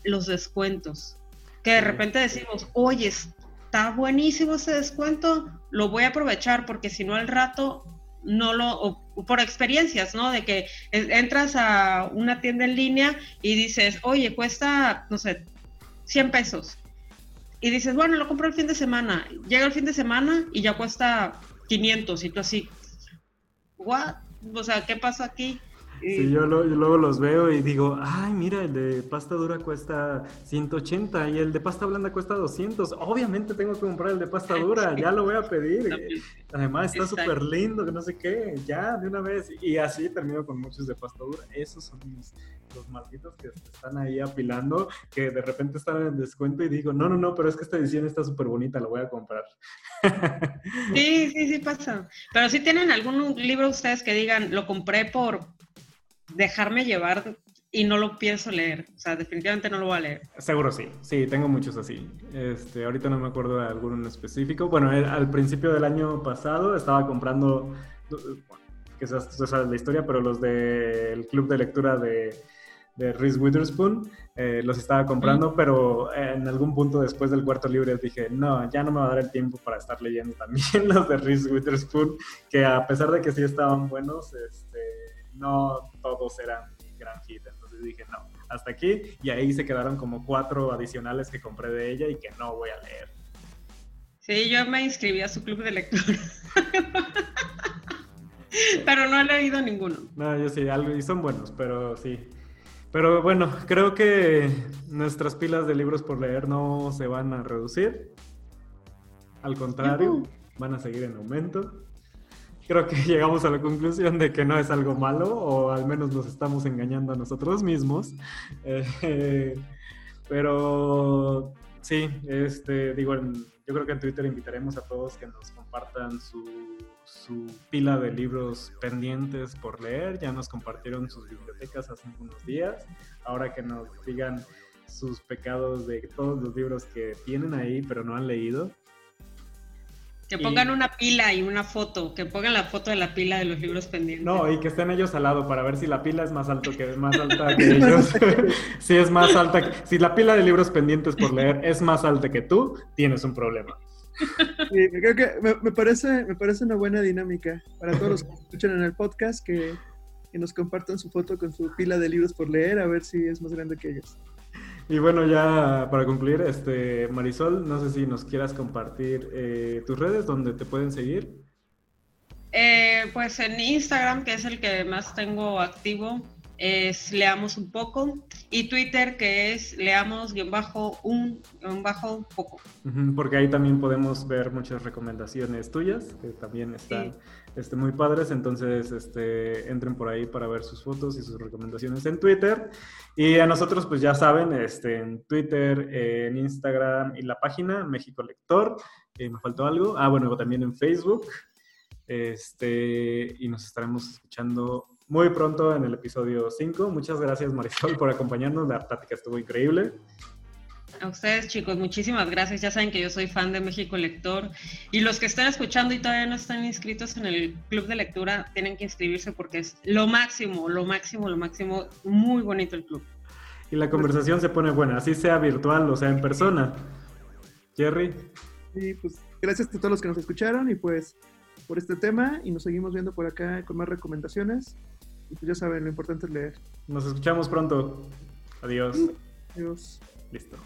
Los descuentos. Que de repente decimos, oye, está buenísimo ese descuento, lo voy a aprovechar porque si no al rato no lo, por experiencias, ¿no? De que entras a una tienda en línea y dices, oye, cuesta, no sé, 100 pesos. Y dices, bueno, lo compro el fin de semana. Llega el fin de semana y ya cuesta 500 y tú así, ¿what? O sea, ¿qué pasa aquí? Sí, yo, luego los veo y digo, ay, mira, el de pasta dura cuesta 180 y el de pasta blanda cuesta 200. Obviamente tengo que comprar el de pasta dura, ya lo voy a pedir. Además está súper lindo, que no sé qué, ya, de una vez. Y así termino con muchos de pasta dura. Esos son los malditos que están ahí apilando, que de repente están en descuento y digo, no, no, no, pero es que esta edición está súper bonita, la voy a comprar. Sí, sí, sí pasa. Pero si tienen algún libro ustedes que digan, lo compré por dejarme llevar y no lo pienso leer. O sea, definitivamente no lo voy a leer. Seguro sí, sí, tengo muchos así. Este, ahorita no me acuerdo de alguno en específico. Bueno, eh, al principio del año pasado estaba comprando, que esa, es la historia, pero los del club de lectura de, de Reese Witherspoon, eh, los estaba comprando, pero en algún punto después del cuarto libro dije, no, ya no me va a dar el tiempo para estar leyendo también los de Reese Witherspoon, que a pesar de que sí estaban buenos, este no todos eran gran hit. Entonces dije, no, hasta aquí. Y ahí se quedaron como cuatro adicionales que compré de ella y que no voy a leer. Sí, yo me inscribí a su club de lectura. pero no he leído ninguno. No, yo sí, algo, y son buenos, pero sí. Pero bueno, creo que nuestras pilas de libros por leer no se van a reducir. Al contrario, van a seguir en aumento creo que llegamos a la conclusión de que no es algo malo, o al menos nos estamos engañando a nosotros mismos. Eh, pero sí, este, digo, yo creo que en Twitter invitaremos a todos que nos compartan su, su pila de libros pendientes por leer. Ya nos compartieron sus bibliotecas hace unos días. Ahora que nos digan sus pecados de todos los libros que tienen ahí pero no han leído. Que pongan una pila y una foto, que pongan la foto de la pila de los libros pendientes. No, y que estén ellos al lado para ver si la pila es más alto que más alta que ellos. si es más alta, que, si la pila de libros pendientes por leer es más alta que tú, tienes un problema. Sí, creo que me, parece, me parece una buena dinámica para todos los que escuchan en el podcast que, que nos compartan su foto con su pila de libros por leer, a ver si es más grande que ellos. Y bueno, ya para concluir, este Marisol, no sé si nos quieras compartir eh, tus redes donde te pueden seguir. Eh, pues en Instagram, que es el que más tengo activo, es Leamos un poco. Y Twitter, que es Leamos-un bajo, bajo poco. porque ahí también podemos ver muchas recomendaciones tuyas, que también están este, muy padres. Entonces, este, entren por ahí para ver sus fotos y sus recomendaciones en Twitter. Y a nosotros, pues ya saben, este, en Twitter, en Instagram y la página México Lector. Eh, ¿Me faltó algo? Ah, bueno, también en Facebook. Este, y nos estaremos escuchando muy pronto en el episodio 5. Muchas gracias Marisol por acompañarnos, la plática estuvo increíble. A ustedes chicos, muchísimas gracias. Ya saben que yo soy fan de México Lector y los que están escuchando y todavía no están inscritos en el club de lectura tienen que inscribirse porque es lo máximo, lo máximo, lo máximo. Muy bonito el club. Y la conversación se pone buena, así sea virtual o sea en persona. Jerry. Sí, pues gracias a todos los que nos escucharon y pues por este tema y nos seguimos viendo por acá con más recomendaciones. Y pues ya saben, lo importante es leer. Nos escuchamos pronto. Adiós. Adiós. Listo.